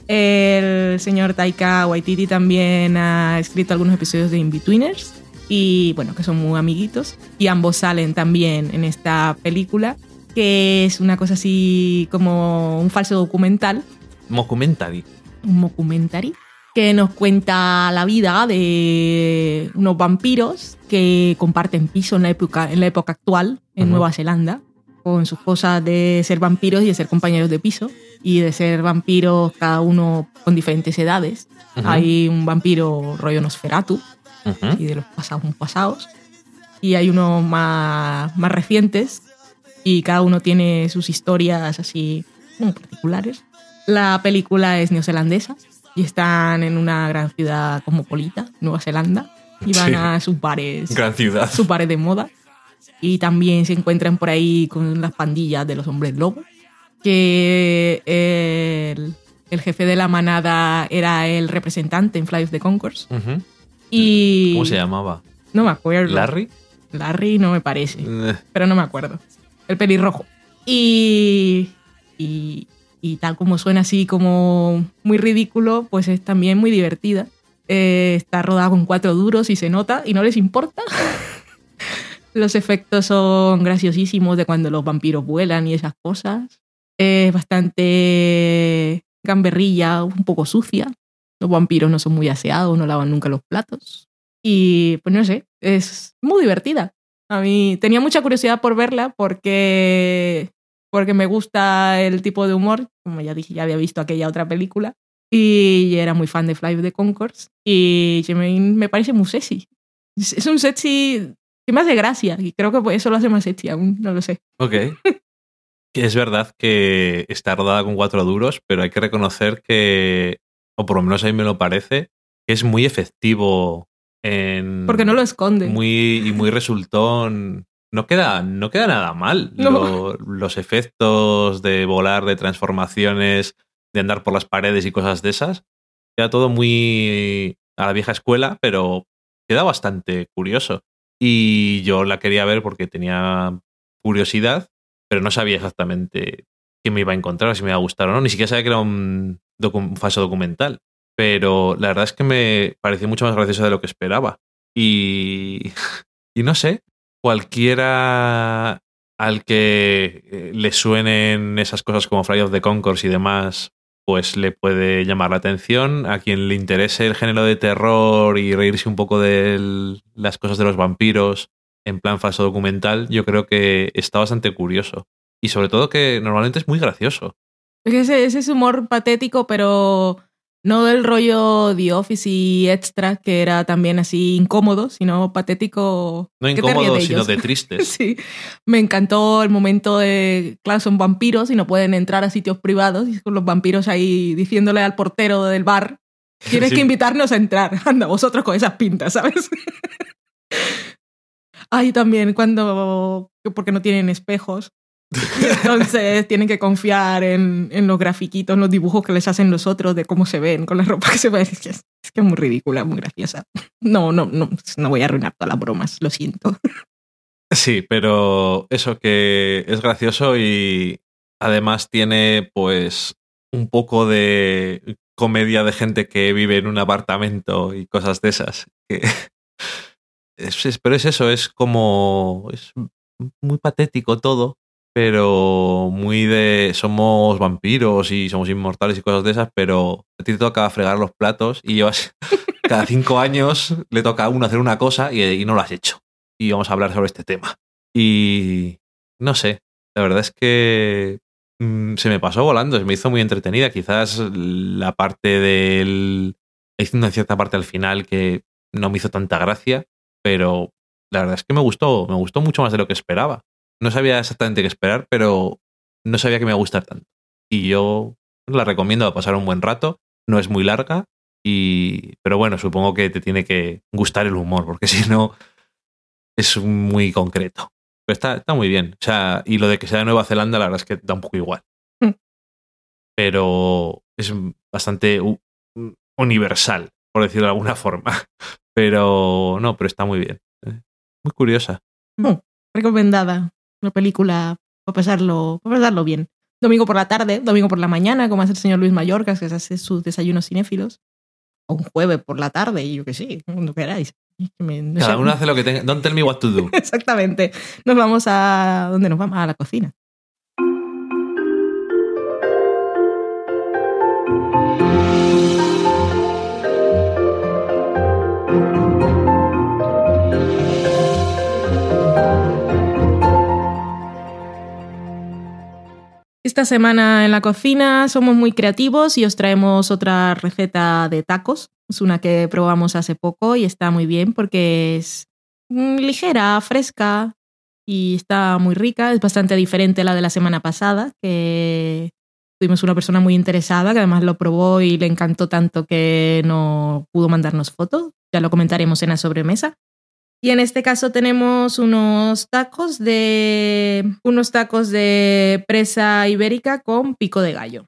El señor Taika Waititi también ha escrito algunos episodios de In-Betweeners y bueno, que son muy amiguitos. Y ambos salen también en esta película, que es una cosa así como un falso documental,
Mockumentary.
un documentary, que nos cuenta la vida de unos vampiros que comparten piso en la época, en la época actual en. Nueva Zelanda, con sus cosas de ser vampiros y de ser compañeros de piso, y de ser vampiros cada uno con diferentes edades.
Ujú.
Hay un vampiro rollo Nosferatu,
Ujú.
y de los pasados pasados, y hay unos más, más recientes, y cada uno tiene sus historias así muy particulares. La película es neozelandesa y están en una gran ciudad cosmopolita, Nueva Zelanda, y van
Sí.
a sus bares,
Gran ciudad.
sus bares de moda. Y también se encuentran por ahí con las pandillas de los hombres lobos, que el, el jefe de la manada era el representante en Fly of the Concourse. Y
¿Cómo se llamaba?
No me acuerdo.
¿Larry?
Larry no me parece
Eh,
pero no me acuerdo. El pelirrojo. Y, y, y tal como suena así como muy ridículo, pues es también muy divertida. Eh, está rodada con cuatro duros y se nota y no les importa. los efectos son graciosísimos de cuando los vampiros vuelan y esas cosas. Es bastante gamberrilla, un poco sucia. Los vampiros no son muy aseados, no lavan nunca los platos. Y pues no sé, es muy divertida. A mí tenía mucha curiosidad por verla porque, porque me gusta el tipo de humor. Como ya dije, ya había visto aquella otra película. Y era muy fan de Fly of the Concords. Y Jermaine me parece muy sexy. Es un sexy que me hace gracia. Y creo que eso lo hace más sexy aún, no lo sé.
Ok. Que es verdad que está rodada con cuatro duros, pero hay que reconocer que, o por lo menos a mí me lo parece, que es muy efectivo en...
Porque no lo esconde.
muy y muy resultón. No queda, no queda nada mal.
No.
Lo- los efectos de volar, de transformaciones, de andar por las paredes y cosas de esas. Queda todo muy a la vieja escuela, pero queda bastante curioso. Y yo la quería ver porque tenía curiosidad, pero no sabía exactamente qué me iba a encontrar, si me iba a gustar o no. Ni siquiera sabía que era un, falso documental. Pero la verdad es que me pareció mucho más gracioso de lo que esperaba. Y, y no sé, cualquiera al que eh, le suenen esas cosas como Fly of the Concourse y demás, pues le puede llamar la atención. A quien le interese el género de terror y reírse un poco de las cosas de los vampiros en plan falso documental, yo creo que está bastante curioso. Y sobre todo que normalmente es muy gracioso.
Ese, ese es humor patético, pero no del rollo The Office y Extra, que era también así incómodo, sino patético.
No incómodo,
de
sino de tristes.
Sí, me encantó el momento de, claro, son vampiros y no pueden entrar a sitios privados y con los vampiros ahí diciéndole al portero del bar, tienes
Sí.
que invitarnos a entrar, anda, vosotros con esas pintas, ¿sabes? Ahí también cuando, porque no tienen espejos, y entonces tienen que confiar en, en los grafiquitos, en los dibujos que les hacen los otros de cómo se ven con la ropa que se ven. Es que es, es que es muy ridícula, muy graciosa. No, no, no, no voy a arruinar todas las bromas, lo siento.
Sí, pero eso que es gracioso y además tiene pues un poco de comedia de gente que vive en un apartamento y cosas de esas. que es- pero es eso, es como... Es muy patético todo, pero muy de... Somos vampiros y somos inmortales y cosas de esas, pero a ti te toca fregar los platos y llevas... Cada cinco años le toca a uno hacer una cosa y, y no lo has hecho y vamos a hablar sobre este tema. Y no sé, la verdad es que mm, se me pasó volando, se me hizo muy entretenida. Quizás la parte del... Hay una cierta parte al final que no me hizo tanta gracia, pero la verdad es que me gustó, me gustó mucho más de lo que esperaba. No sabía exactamente qué esperar, pero no sabía que me iba a gustar tanto. Y yo la recomiendo para pasar un buen rato. No es muy larga, y, pero bueno, supongo que te tiene que gustar el humor, porque si no, es muy concreto. Pero está, está muy bien. O sea, y lo de que sea de Nueva Zelanda, la verdad es que da un poco igual.
Mm.
Pero es bastante universal, por decirlo de alguna forma. Pero no, pero está muy bien. Eh, Muy curiosa.
Recomendada. Una película para pasarlo, para pasarlo bien. Domingo por la tarde, domingo por la mañana, como hace el señor Luis Mallorca, que se hace sus desayunos cinéfilos. O un jueves por la tarde, yo que sé, cuando queráis. Me- no
Cada
sé.
uno hace lo que tenga. Don't tell me what to do.
Exactamente. Nos vamos a. ¿Dónde nos vamos? A la cocina. Esta semana en la cocina somos muy creativos y os traemos otra receta de tacos. Es una que probamos hace poco y está muy bien porque es mm, ligera, fresca y está muy rica. Es bastante diferente a la de la semana pasada, que tuvimos una persona muy interesada que además lo probó y le encantó tanto que no pudo mandarnos fotos. Ya lo comentaremos en la sobremesa. Y en este caso tenemos unos tacos de unos tacos de presa ibérica con pico de gallo.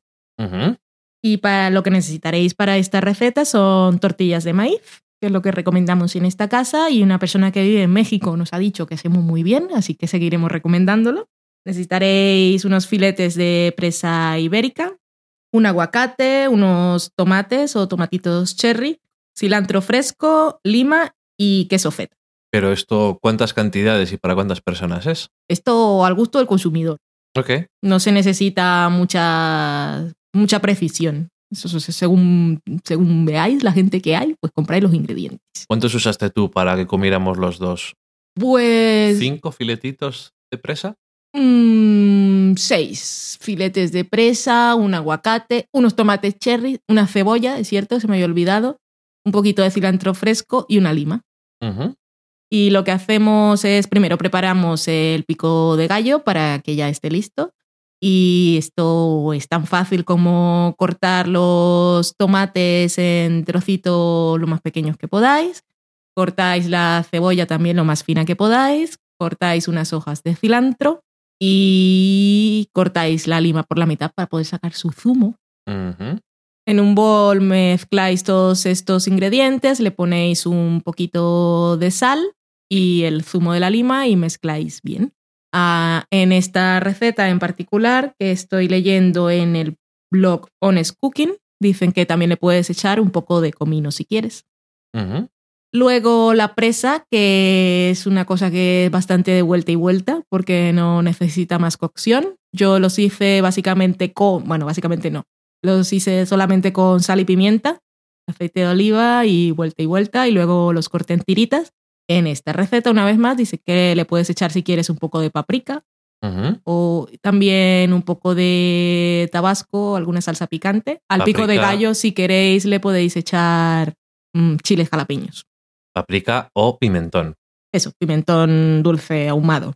Y para lo que necesitaréis para esta receta son tortillas de maíz, que es lo que recomendamos en esta casa, y una persona que vive en México nos ha dicho que hacemos muy bien, así que seguiremos recomendándolo. Necesitaréis unos filetes de presa ibérica, un aguacate, unos tomates o tomatitos cherry, cilantro fresco, lima y queso feta.
Pero esto, ¿cuántas cantidades y para cuántas personas es?
Esto al gusto del consumidor.
Ok.
no se necesita mucha, mucha precisión. Eso, eso, según, según veáis la gente que hay, pues compráis los ingredientes.
¿Cuántos usaste tú para que comiéramos los dos?
Pues
¿Cinco filetitos de presa?
mm, seis filetes de presa, un aguacate, unos tomates cherry, una cebolla, es cierto, se me había olvidado, un poquito de cilantro fresco y una lima. Y lo que hacemos es, primero preparamos el pico de gallo para que ya esté listo. Y esto es tan fácil como cortar los tomates en trocitos lo más pequeños que podáis. Cortáis la cebolla también lo más fina que podáis. Cortáis unas hojas de cilantro y cortáis la lima por la mitad para poder sacar su zumo.
Ujú.
En un bol mezcláis todos estos ingredientes, le ponéis un poquito de sal y el zumo de la lima y mezcláis bien. Ah, en esta receta en particular que estoy leyendo en el blog Honest Cooking, dicen que también le puedes echar un poco de comino si quieres. Luego la presa, que es una cosa que es bastante de vuelta y vuelta porque no necesita más cocción. Yo los hice básicamente con, bueno, básicamente no. Los hice solamente con sal y pimienta, aceite de oliva y vuelta y vuelta y luego los corté en tiritas. En esta receta, una vez más, dice que le puedes echar si quieres un poco de paprika o también un poco de tabasco, alguna salsa picante. Al pico de gallo, si queréis, le podéis echar mm, chiles jalapeños.
Paprika o pimentón.
Eso, pimentón dulce ahumado.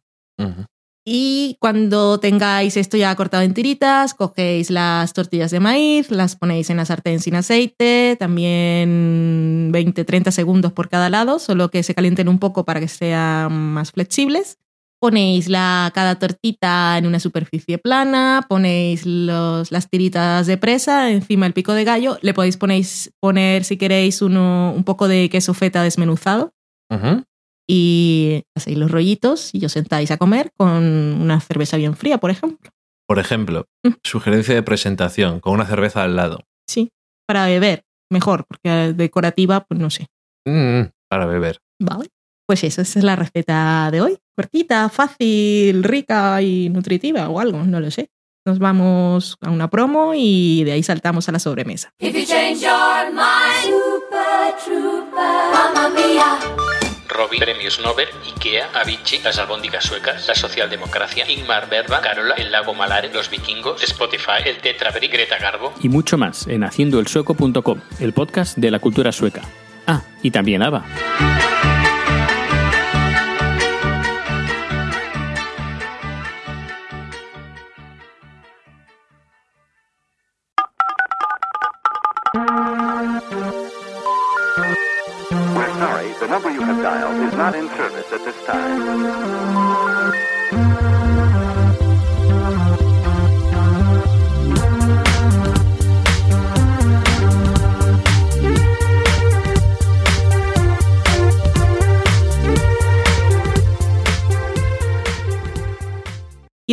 Y cuando tengáis esto ya cortado en tiritas, cogéis las tortillas de maíz, las ponéis en la sartén sin aceite, también 20-30 segundos por cada lado, solo que se calienten un poco para que sean más flexibles. Ponéis la, cada tortita en una superficie plana, ponéis las tiritas de presa encima del pico de gallo, le podéis poner si queréis uno, un poco de queso feta desmenuzado. Y hacéis los rollitos y os sentáis a comer con una cerveza bien fría, por ejemplo.
Por ejemplo,
Mm.
sugerencia de presentación con una cerveza al lado.
Sí, para beber, mejor, porque decorativa, pues no sé.
Mm, para beber.
Vale. Pues eso, esa es la receta de hoy. Cortita, fácil, rica y nutritiva o algo, no lo sé. Nos vamos a una promo y de ahí saltamos a la sobremesa.
If you change your mind, Super Trooper, Mamma Mia. Premios Nobel, Ikea, Avicii, las albóndigas suecas, la socialdemocracia, Ingmar Bergman, Carola, el lago Malare, los vikingos, Spotify, el Tetrabric, Greta Garbo.
Y mucho más en haciendoelsueco.com, el podcast de la cultura sueca. Ah, y también ABBA.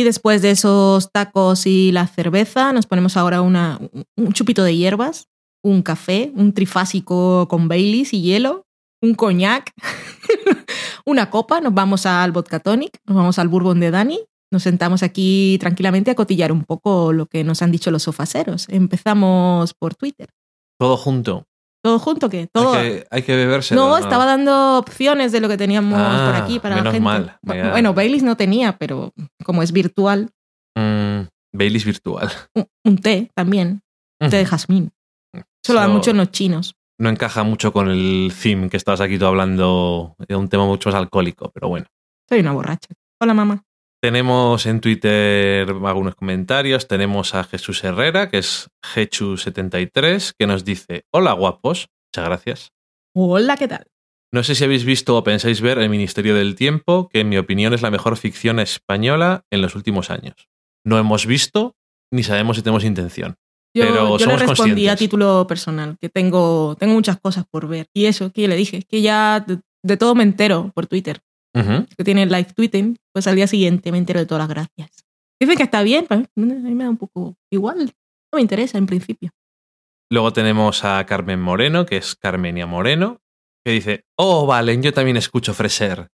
Después de esos tacos y la cerveza, nos ponemos ahora una, un chupito de hierbas, un café, un trifásico con Baileys y hielo, un coñac, una copa, nos vamos al vodka tonic, nos vamos al bourbon de Dani, nos sentamos aquí tranquilamente a cotillar un poco lo que nos han dicho los sofaceros. Empezamos por Twitter.
Todo junto.
¿Todo junto qué? Todo.
Hay que, hay que beberse.
No, estaba dando opciones de lo que teníamos
Ah,
por aquí para la gente.
mal, vaya.
Bueno, Baileys no tenía, pero como es virtual,
Mm, Baileys virtual.
un, un té también, té de jazmín. Eso lo dan mucho en los chinos.
No encaja mucho con el theme que estabas aquí tú hablando de un tema mucho más alcohólico, pero bueno.
Soy una borracha. Hola, mamá.
Tenemos en Twitter algunos comentarios. Tenemos a Jesús Herrera, que es Hechu73, que nos dice: Hola, guapos. Muchas gracias.
Hola, ¿qué tal?
No sé si habéis visto o pensáis ver El Ministerio del Tiempo, que en mi opinión es la mejor ficción española en los últimos años. No hemos visto ni sabemos si tenemos intención.
Yo,
Pero
yo le
somos
respondí a título personal, que tengo, tengo muchas cosas por ver. Y eso, que yo le dije, que ya de, de todo me entero por Twitter. Que tiene live tweeting, pues al día siguiente me entero de todas las gracias. Dicen que está bien, pero a mí me da un poco igual. No me interesa en principio.
Luego tenemos a Carmen Moreno, que es Carmenia Moreno, que dice: Oh, Valen, yo también escucho Freser.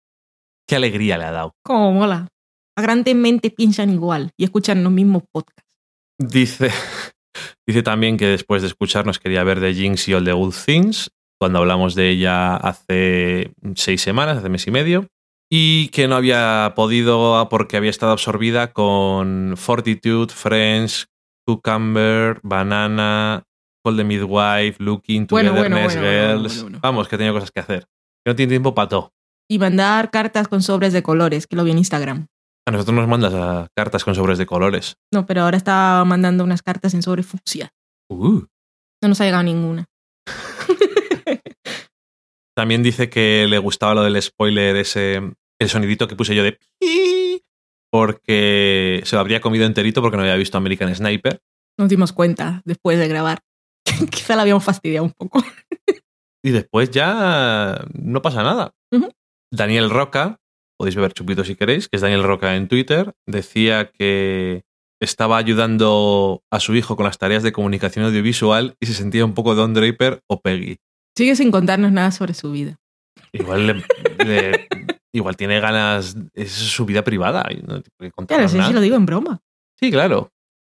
Qué alegría le ha dado.
Como mola. A grandes mentes piensan igual y escuchan los mismos podcasts.
Dice, dice también que después de escucharnos quería ver The Jinx y All the Good Things, cuando hablamos de ella hace seis semanas, hace mes y medio, y que no había podido porque había estado absorbida con Fortitude, Friends, Cucumber, Banana, Call the Midwife, Looking,
Bueno, bueno,
Togetherness
bueno, bueno,
Girls. Vamos, que tenía cosas que hacer. Que no tiene tiempo para todo.
Y mandar cartas con sobres de colores, que lo vi en Instagram.
A nosotros nos mandas a cartas con sobres de colores.
No, pero ahora está mandando unas cartas en sobre fucsia.
Uh.
No nos ha llegado ninguna.
También dice que le gustaba lo del spoiler, ese el sonidito que puse yo de porque se lo habría comido enterito porque no había visto American Sniper.
Nos dimos cuenta después de grabar. Quizá la habíamos fastidiado un poco.
Y después ya no pasa nada. Daniel Roca, podéis beber chupito si queréis, que es Daniel Roca en Twitter, decía que estaba ayudando a su hijo con las tareas de comunicación audiovisual y se sentía un poco Don Draper o Peggy.
Sigue sin contarnos nada sobre su vida.
Igual, le- le- igual tiene ganas, es su vida privada. y no tiene que nada.
si lo digo en broma.
Sí, claro.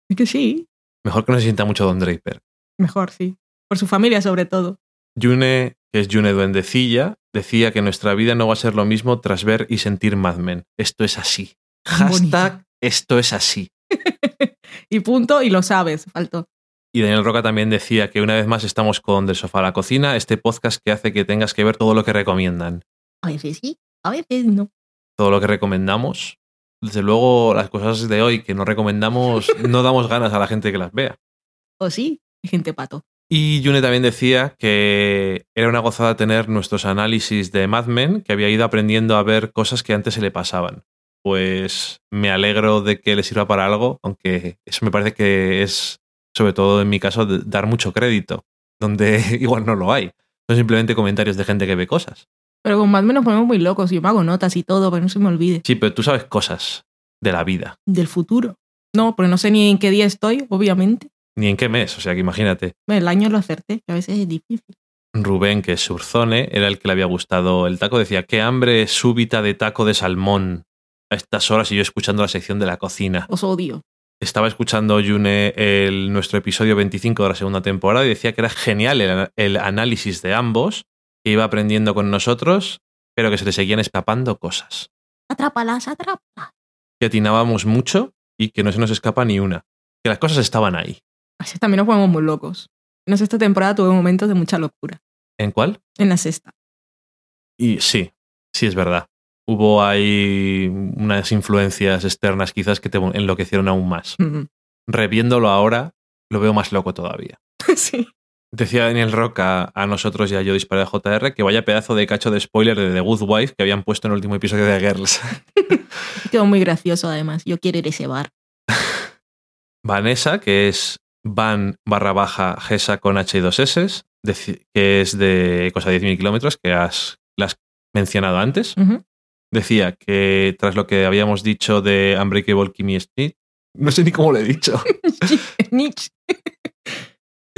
Es que sí.
Mejor que no se sienta mucho Don Draper.
Mejor, sí. Por su familia, sobre todo.
Yune, que es Yune Duendecilla, decía que nuestra vida no va a ser lo mismo tras ver y sentir Mad Men. Esto es así. Hashtag esto es así.
Y punto, y lo sabes. Faltó.
Y Daniel Roca también decía que una vez más estamos con Del Sofá a la Cocina, este podcast que hace que tengas que ver todo lo que recomiendan.
A veces sí, a veces no.
Todo lo que recomendamos. Desde luego, las cosas de hoy que no recomendamos, no damos ganas a la gente que las vea.
O sí, gente pato.
Y Yune también decía que era una gozada tener nuestros análisis de Mad Men, que había ido aprendiendo a ver cosas que antes se le pasaban. Pues me alegro de que le sirva para algo, aunque eso me parece que es, sobre todo en mi caso, dar mucho crédito, donde igual no lo hay. Son simplemente comentarios de gente que ve cosas.
Pero con Mad Men nos ponemos muy locos. Yo me hago notas y todo, para que no se me olvide.
Sí, pero tú sabes cosas de la vida,
Del futuro. No, porque no sé ni en qué día estoy, obviamente.
ni en qué mes, o sea que imagínate.
El año lo acerté, que a veces es difícil.
Rubén, que es Surzone, era el que le había gustado el taco, decía, qué hambre súbita de taco de salmón a estas horas y yo escuchando la sección de la cocina.
Os odio.
Estaba escuchando Yune el, nuestro episodio 25 de la segunda temporada y decía que era genial el, el análisis de ambos, que iba aprendiendo con nosotros, pero que se le seguían escapando cosas.
Atrápalas, atrápalas.
Que atinábamos mucho y que no se nos escapa ni una. Que las cosas estaban ahí.
Así también nos ponemos muy locos. En la sexta temporada tuve momentos de mucha locura.
¿En cuál?
En la sexta.
Y sí, sí es verdad. Hubo ahí unas influencias externas quizás que te enloquecieron aún más. Reviéndolo ahora, lo veo más loco todavía.
sí.
Decía Daniel Roca a nosotros y a yo disparé a JR que vaya pedazo de cacho de spoiler de The Good Wife que habían puesto en el último episodio de Girls.
Quedó muy gracioso además. Yo quiero ir a ese bar.
Vanessa, que es van barra baja Gesa con H y dos S, que es de cosa de 10.000 kilómetros, que has, la has mencionado antes,
Ujú.
Decía que tras lo que habíamos dicho de Unbreakable Kimmy Smith, no sé ni cómo lo he dicho.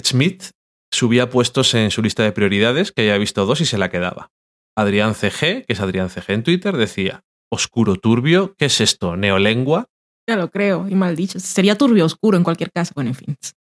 Smith subía puestos en su lista de prioridades, que había visto dos y se la quedaba. Adrián CG, que es Adrián CG en Twitter, decía, oscuro turbio, ¿qué es esto? ¿Neolengua?
Ya lo creo, y mal dicho. Sería turbio oscuro en cualquier caso. Bueno, en fin.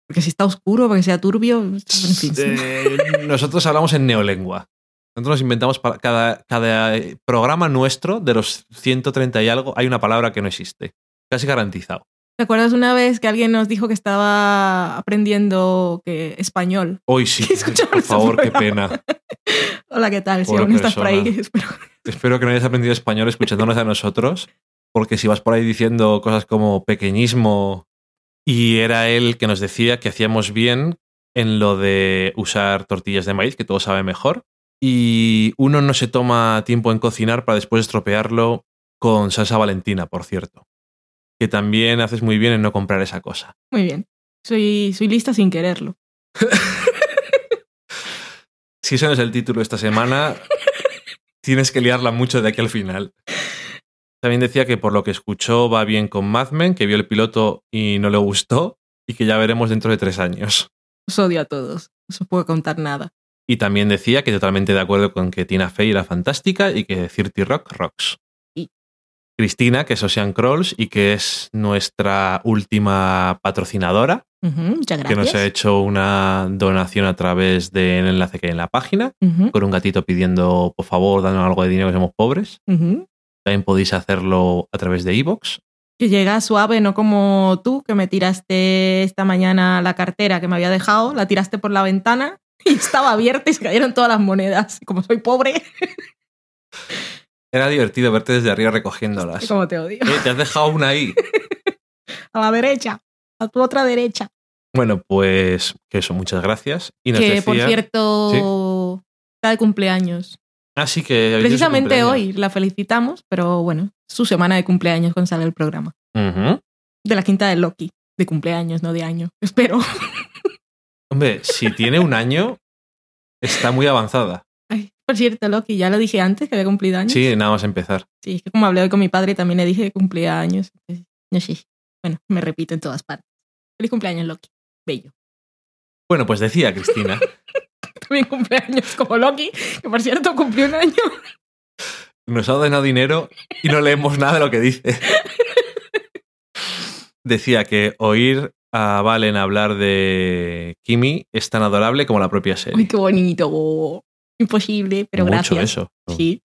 Porque si está oscuro, porque sea turbio, en fin.
Eh, nosotros hablamos en neolengua. Nosotros nos inventamos para cada, cada programa nuestro, de los 130 y algo, hay una palabra que no existe. Casi garantizado.
¿Te acuerdas una vez que alguien nos dijo que estaba aprendiendo que español?
Hoy sí, por favor, qué pena.
Hola, ¿qué tal? Si aún estás por ahí, espero.
Espero que no hayas aprendido español escuchándonos a nosotros, porque si vas por ahí diciendo cosas como pequeñismo, y era él que nos decía que hacíamos bien en lo de usar tortillas de maíz, que todo sabe mejor, y uno no se toma tiempo en cocinar para después estropearlo con salsa valentina, por cierto. Que también haces muy bien en no comprar esa cosa.
Muy bien. Soy, soy lista sin quererlo.
Si ese no es el título esta semana, tienes que liarla mucho de aquí al final. También decía que por lo que escuchó va bien con Mad Men, que vio el piloto y no le gustó, y que ya veremos dentro de tres años.
Os odio a todos. No os puedo contar nada.
Y también decía que totalmente de acuerdo con que Tina Fey era fantástica y que 30 Rock rocks.
Y-
Cristina, que es Ocean Crawls y que es nuestra última patrocinadora,
muchas
que nos ha hecho una donación a través del enlace que hay en la página,
Ujú,
con un gatito pidiendo, por favor, danos algo de dinero que somos pobres. También podéis hacerlo a través de iVoox.
Que llega suave, no como tú, que me tiraste esta mañana la cartera que me había dejado, la tiraste por la ventana y estaba abierta y se cayeron todas las monedas. Como soy pobre,
Era divertido verte desde arriba recogiéndolas.
como te odio.
Eh, te has dejado una ahí.
A la derecha, a tu otra derecha.
Bueno, pues que eso, muchas gracias. Y nos
que
decía,
por cierto, está de cumpleaños.
Así que dicho su
Precisamente
cumpleaños.
hoy la felicitamos, pero bueno, su semana de cumpleaños cuando sale el programa. De la quinta de Loki. De cumpleaños, no de año. Espero.
Hombre, si tiene un año, está muy avanzada.
Ay, por cierto, Loki, ya lo dije antes que había cumplido años.
Sí, nada más empezar.
Sí, es que como hablé hoy con mi padre también le dije que cumplía años. entonces, No sé. Bueno, me repito en todas partes. Feliz cumpleaños, Loki. Bello.
Bueno, pues decía Cristina
También cumpleaños como Loki, que por cierto cumplió un año.
nos ha donado dinero y no leemos nada de lo que dice. Decía que oír a Valen hablar de Kimi es tan adorable como la propia
Uy,
serie.
qué bonito. Imposible, pero
Mucho
gracias.
eso.
Sí.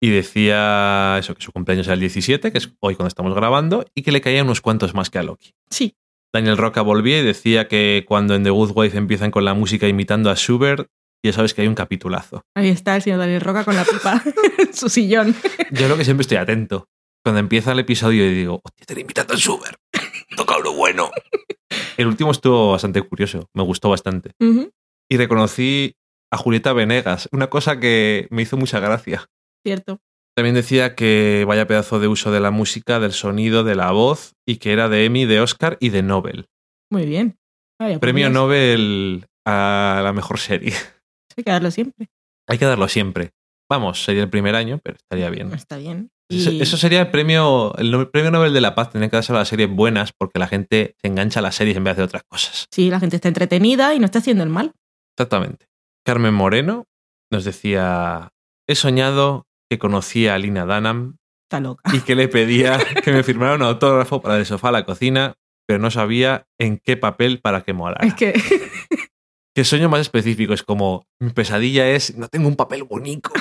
Y decía eso, que su cumpleaños era el 17, que es hoy cuando estamos grabando, y que le caían unos cuantos más que a Loki.
Sí.
Daniel Roca volvía y decía que cuando en The Good Wife empiezan con la música imitando a Schubert, ya sabes que hay un capitulazo.
Ahí está el señor Daniel Roca con la pipa en su sillón.
Yo lo que siempre estoy atento. Cuando empieza el episodio y digo, hostia, están imitando a Schubert. Toca uno bueno. El último estuvo bastante curioso, me gustó bastante. Y reconocí a Julieta Venegas, una cosa que me hizo mucha gracia.
Cierto.
También decía que vaya pedazo de uso de la música, del sonido, de la voz, y que era de Emmy, de Oscar y de Nobel.
Muy bien. Vaya, por
Premio. Nobel a la mejor serie.
Hay que darlo siempre.
Hay que darlo siempre. Vamos, sería el primer año, pero estaría bien.
Está bien.
Eso,
Y-
eso sería el premio, el premio Nobel de la Paz. Tendría que darse a las series buenas porque la gente se engancha a las series en vez de otras cosas.
Sí, la gente está entretenida y no está haciendo el mal.
Exactamente. Carmen Moreno nos decía: He soñado que conocía a Lina Dunham
Está loca.
y que le pedía que me firmara un autógrafo para el sofá a la cocina, pero no sabía en qué papel para que molara.
Es que
¿Qué sueño más específico? Es como: Mi pesadilla es: No tengo un papel bonito.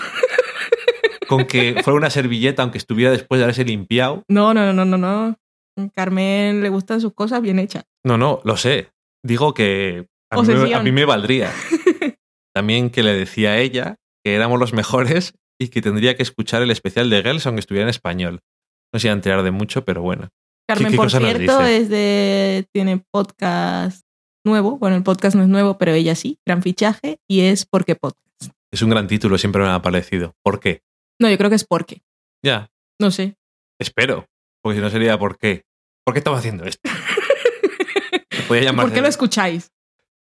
con que fuera una servilleta, aunque estuviera después de haberse limpiado.
No, no, no, no, no. Carmen le gustan sus cosas bien hechas.
No, no, lo sé. Digo que a mí, me,
Obsesión.
a mí me valdría. También que le decía a ella que éramos los mejores y que tendría que escuchar el especial de Girls aunque estuviera en español. No se iba a enterar de mucho, pero bueno.
Carmen,
qué
por cierto,
dice?
es de. tiene podcast nuevo. Bueno, el podcast no es nuevo, pero ella sí. Gran fichaje. Y es porque podcast.
Es un gran título, siempre me ha parecido. ¿Por qué?
No, yo creo que es porque.
Ya,
No sé.
espero. Porque si no sería ¿por qué? ¿Por qué estamos haciendo esto? Podía
¿Y
llamarse-
¿Por qué lo escucháis?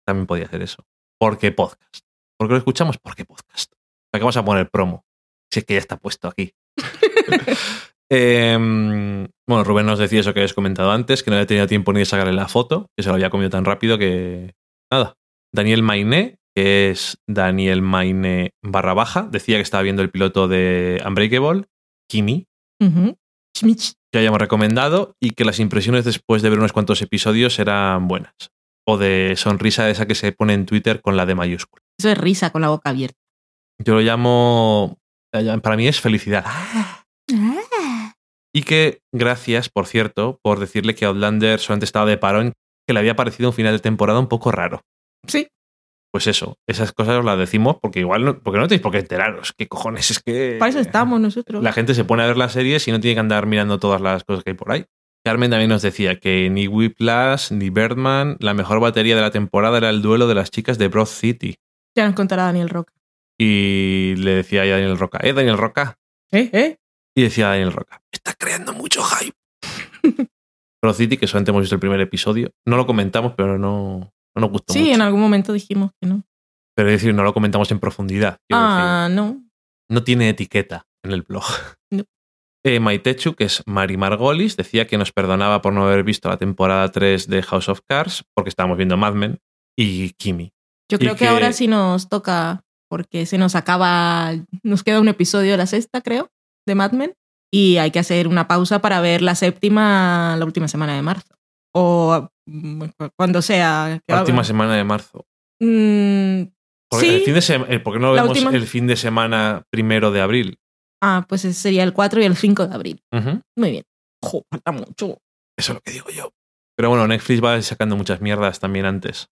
También podía hacer eso. ¿Por qué podcast? ¿Por qué lo escuchamos? ¿Por qué podcast? ¿Para qué vamos a poner promo? Si es que ya está puesto aquí. Em, bueno, Rubén nos decía eso que habéis comentado antes, que no había tenido tiempo ni de sacarle la foto, que se lo había comido tan rápido que. Nada. Daniel Mainé, que es Daniel Mainé barra baja, decía que estaba viendo el piloto de Unbreakable, Kimi,
Ujú. Schmitz.
que hayamos recomendado y que las impresiones después de ver unos cuantos episodios eran buenas. O de sonrisa esa que se pone en Twitter con la de mayúscula.
Eso es risa con la boca abierta.
Yo lo llamo. Para mí es felicidad. Y que gracias, por cierto, por decirle que Outlander solamente estaba de parón, que le había parecido un final de temporada un poco raro.
Sí.
Pues eso, esas cosas os las decimos porque igual no, porque no tenéis por qué enteraros. ¿Qué cojones? Es que.
Para eso estamos nosotros.
La gente se pone a ver las series y no tiene que andar mirando todas las cosas que hay por ahí. Carmen también nos decía que ni Whiplash ni Birdman, la mejor batería de la temporada era el duelo de las chicas de Broad City.
Ya nos contará Daniel Roca.
Y le decía a Daniel Roca, ¿eh, Daniel Roca?
¿Eh? ¿Eh?
Y decía Daniel Roca, está creando mucho hype. Broad City, que solamente hemos visto el primer episodio. No lo comentamos, pero no, no nos gustó
Sí,
mucho.
en algún momento dijimos que no.
Pero es decir, no lo comentamos en profundidad. decir.
Ah, no.
no tiene etiqueta en el blog.
No.
Eh, Maitechu, que es Mari Margolis, decía que nos perdonaba por no haber visto la temporada 3 de House of Cards, porque estábamos viendo Mad Men, y Kimi.
Yo creo que,
que-
ahora sí nos toca, porque se nos acaba, nos queda un episodio de la sexta, creo, de Mad Men, y hay que hacer una pausa para ver la séptima la última semana de marzo. O mm, cu- cuando sea.
La última semana de marzo.
Mm,
Porque
sí.
el fin de ¿Por qué no lo vemos
última-
el fin de semana primero de abril?
Ah, pues ese sería el 4 y el 5 de abril. Muy bien. Jo, falta mucho.
Eso es lo que digo yo. Pero bueno, Netflix va sacando muchas mierdas también antes.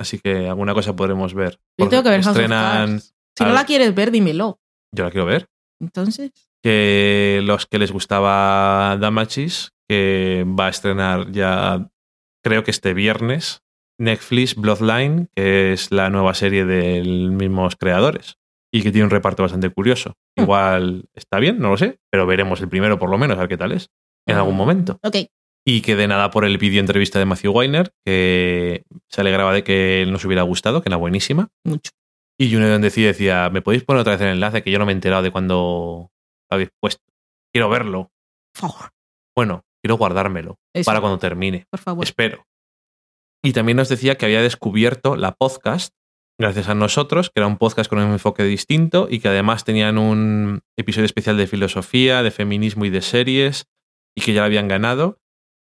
Así que alguna cosa podremos ver.
Yo tengo que ver House of
estrenan.
Cards. Si no la quieres ver, dímelo.
Yo la quiero ver.
Entonces,
que los que les gustaba Damagis, que va a estrenar ya, creo que este viernes, Netflix Bloodline, que es la nueva serie de los mismos creadores y que tiene un reparto bastante curioso.
Hmm.
Igual está bien, no lo sé, pero veremos el primero por lo menos, a ver qué tal es, en algún momento.
ok.
Y que de nada por el vídeo entrevista de Matthew Weiner, que se alegraba de que nos hubiera gustado, que era buenísima.
Mucho.
Y Julian decía, decía, ¿me podéis poner otra vez el enlace? Que yo no me he enterado de cuando habéis puesto. Quiero verlo.
Por favor.
Bueno, quiero guardármelo
Eso,
para cuando termine.
por favor.
Espero. Y también nos decía que había descubierto la podcast, gracias a nosotros, que era un podcast con un enfoque distinto y que además tenían un episodio especial de filosofía, de feminismo y de series, y que ya lo habían ganado,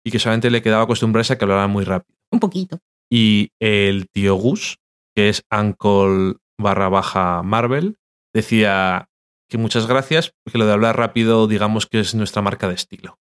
y que solamente le quedaba acostumbrarse a que hablaran muy rápido.
Un poquito.
Y el tío Gus, que es Uncle barra baja Marvel, decía que muchas gracias, porque lo de hablar rápido, digamos que es nuestra marca de estilo.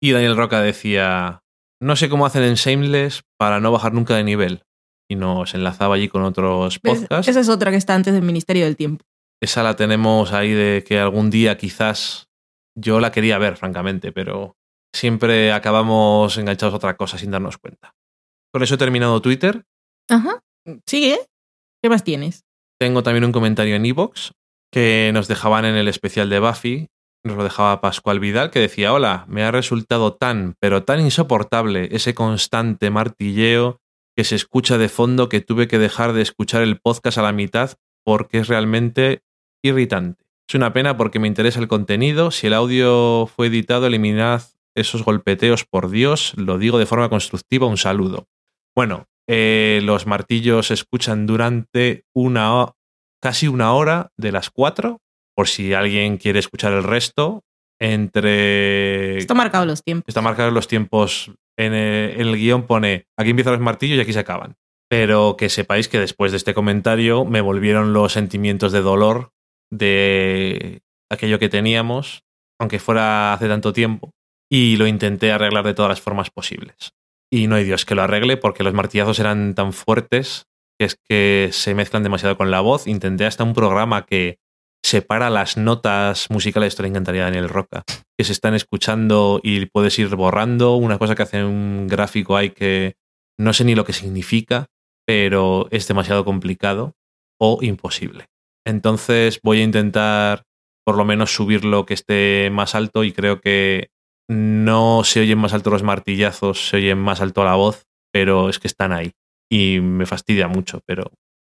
Y Daniel Roca decía, no sé cómo hacen en Shameless para no bajar nunca de nivel. Y nos enlazaba allí con otros
¿Ves?
podcasts.
Esa es otra que está antes del Ministerio del Tiempo.
Esa la tenemos ahí de que algún día quizás yo la quería ver, francamente, pero siempre acabamos enganchados a otra cosa sin darnos cuenta. Con eso he terminado Twitter.
Ajá. Sigue. ¿Qué más tienes?
Tengo también un comentario en Evox que nos dejaban en el especial de Buffy. Nos lo dejaba Pascual Vidal que decía, hola, me ha resultado tan, pero tan insoportable ese constante martilleo que se escucha de fondo que tuve que dejar de escuchar el podcast a la mitad porque es realmente irritante. Es una pena porque me interesa el contenido. Si el audio fue editado, eliminad esos golpeteos, por Dios. Lo digo de forma constructiva. Un saludo. Bueno, eh, los martillos se escuchan durante una casi una hora de las cuatro. Por si alguien quiere escuchar el resto, entre.
Está marcado los tiempos.
Está marcado los tiempos. En el, en el guion pone aquí empiezan los martillos y aquí se acaban. Pero que sepáis que después de este comentario me volvieron los sentimientos de dolor de aquello que teníamos, aunque fuera hace tanto tiempo, y lo intenté arreglar de todas las formas posibles. Y no hay Dios que lo arregle porque los martillazos eran tan fuertes que es que se mezclan demasiado con la voz. Intenté hasta un programa que separa las notas musicales, esto le encantaría a Daniel Roca, que se están escuchando y puedes ir borrando. Una cosa que hace un gráfico hay que no sé ni lo que significa, pero es demasiado complicado o imposible. Entonces voy a intentar por lo menos subirlo que esté más alto y creo que no se oyen más alto los martillazos, se oyen más alto la voz, pero es que están ahí y me fastidia mucho, pero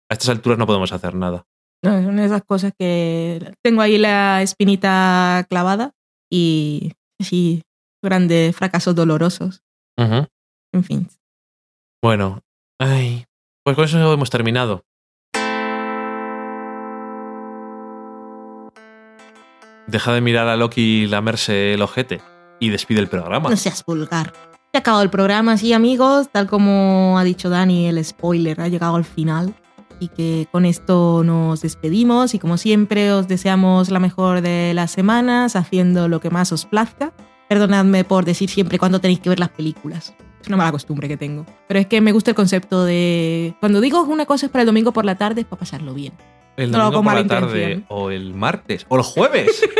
a estas alturas no podemos hacer nada.
No, es una de esas cosas que tengo ahí la espinita clavada y sí, grandes fracasos dolorosos. En fin.
Bueno, ay, pues con eso hemos terminado. Deja de mirar a Loki lamerse el ojete y despide el programa.
No seas vulgar. Se ha acabado el programa, sí, amigos. Tal como ha dicho Dani, el spoiler ha llegado al final. Y que con esto nos despedimos. Y como siempre, os deseamos la mejor de las semanas, haciendo lo que más os plazca. Perdonadme por decir siempre cuándo tenéis que ver las películas. Es una mala costumbre que tengo. Pero es que me gusta el concepto de. Cuando digo una cosa es para el domingo por la tarde, es para pasarlo bien.
El
no
domingo por
con
la tarde o el martes o el jueves.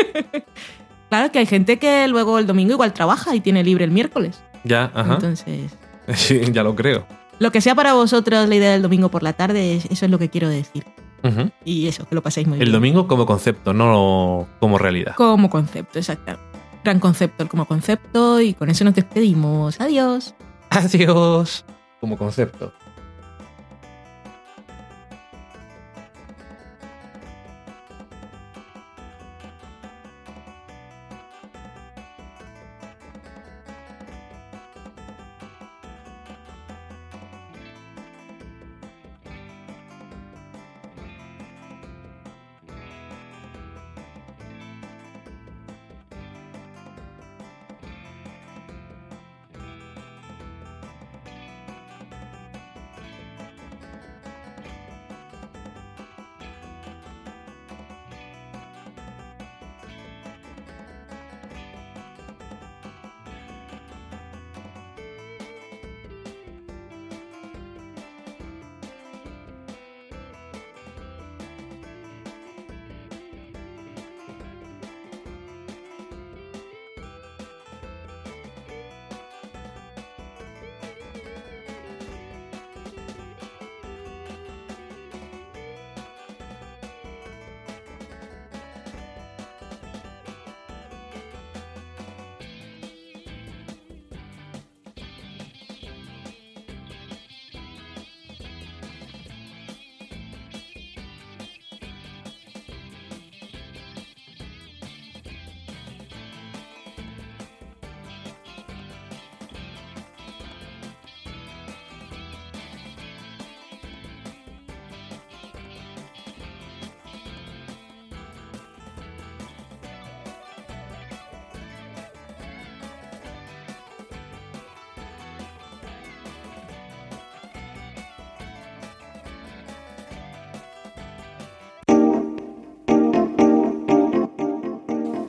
Claro que hay gente que luego el domingo igual trabaja y tiene libre el miércoles.
Ya, ajá.
Entonces,
Sí, ya lo creo.
lo que sea para vosotros la idea del domingo por la tarde, es- eso es lo que quiero decir. Y eso, que lo paséis muy
El
bien.
domingo como concepto, no como realidad.
Como concepto, exacto. Gran concepto, el como concepto, y con eso nos despedimos. Adiós.
Adiós. Como concepto.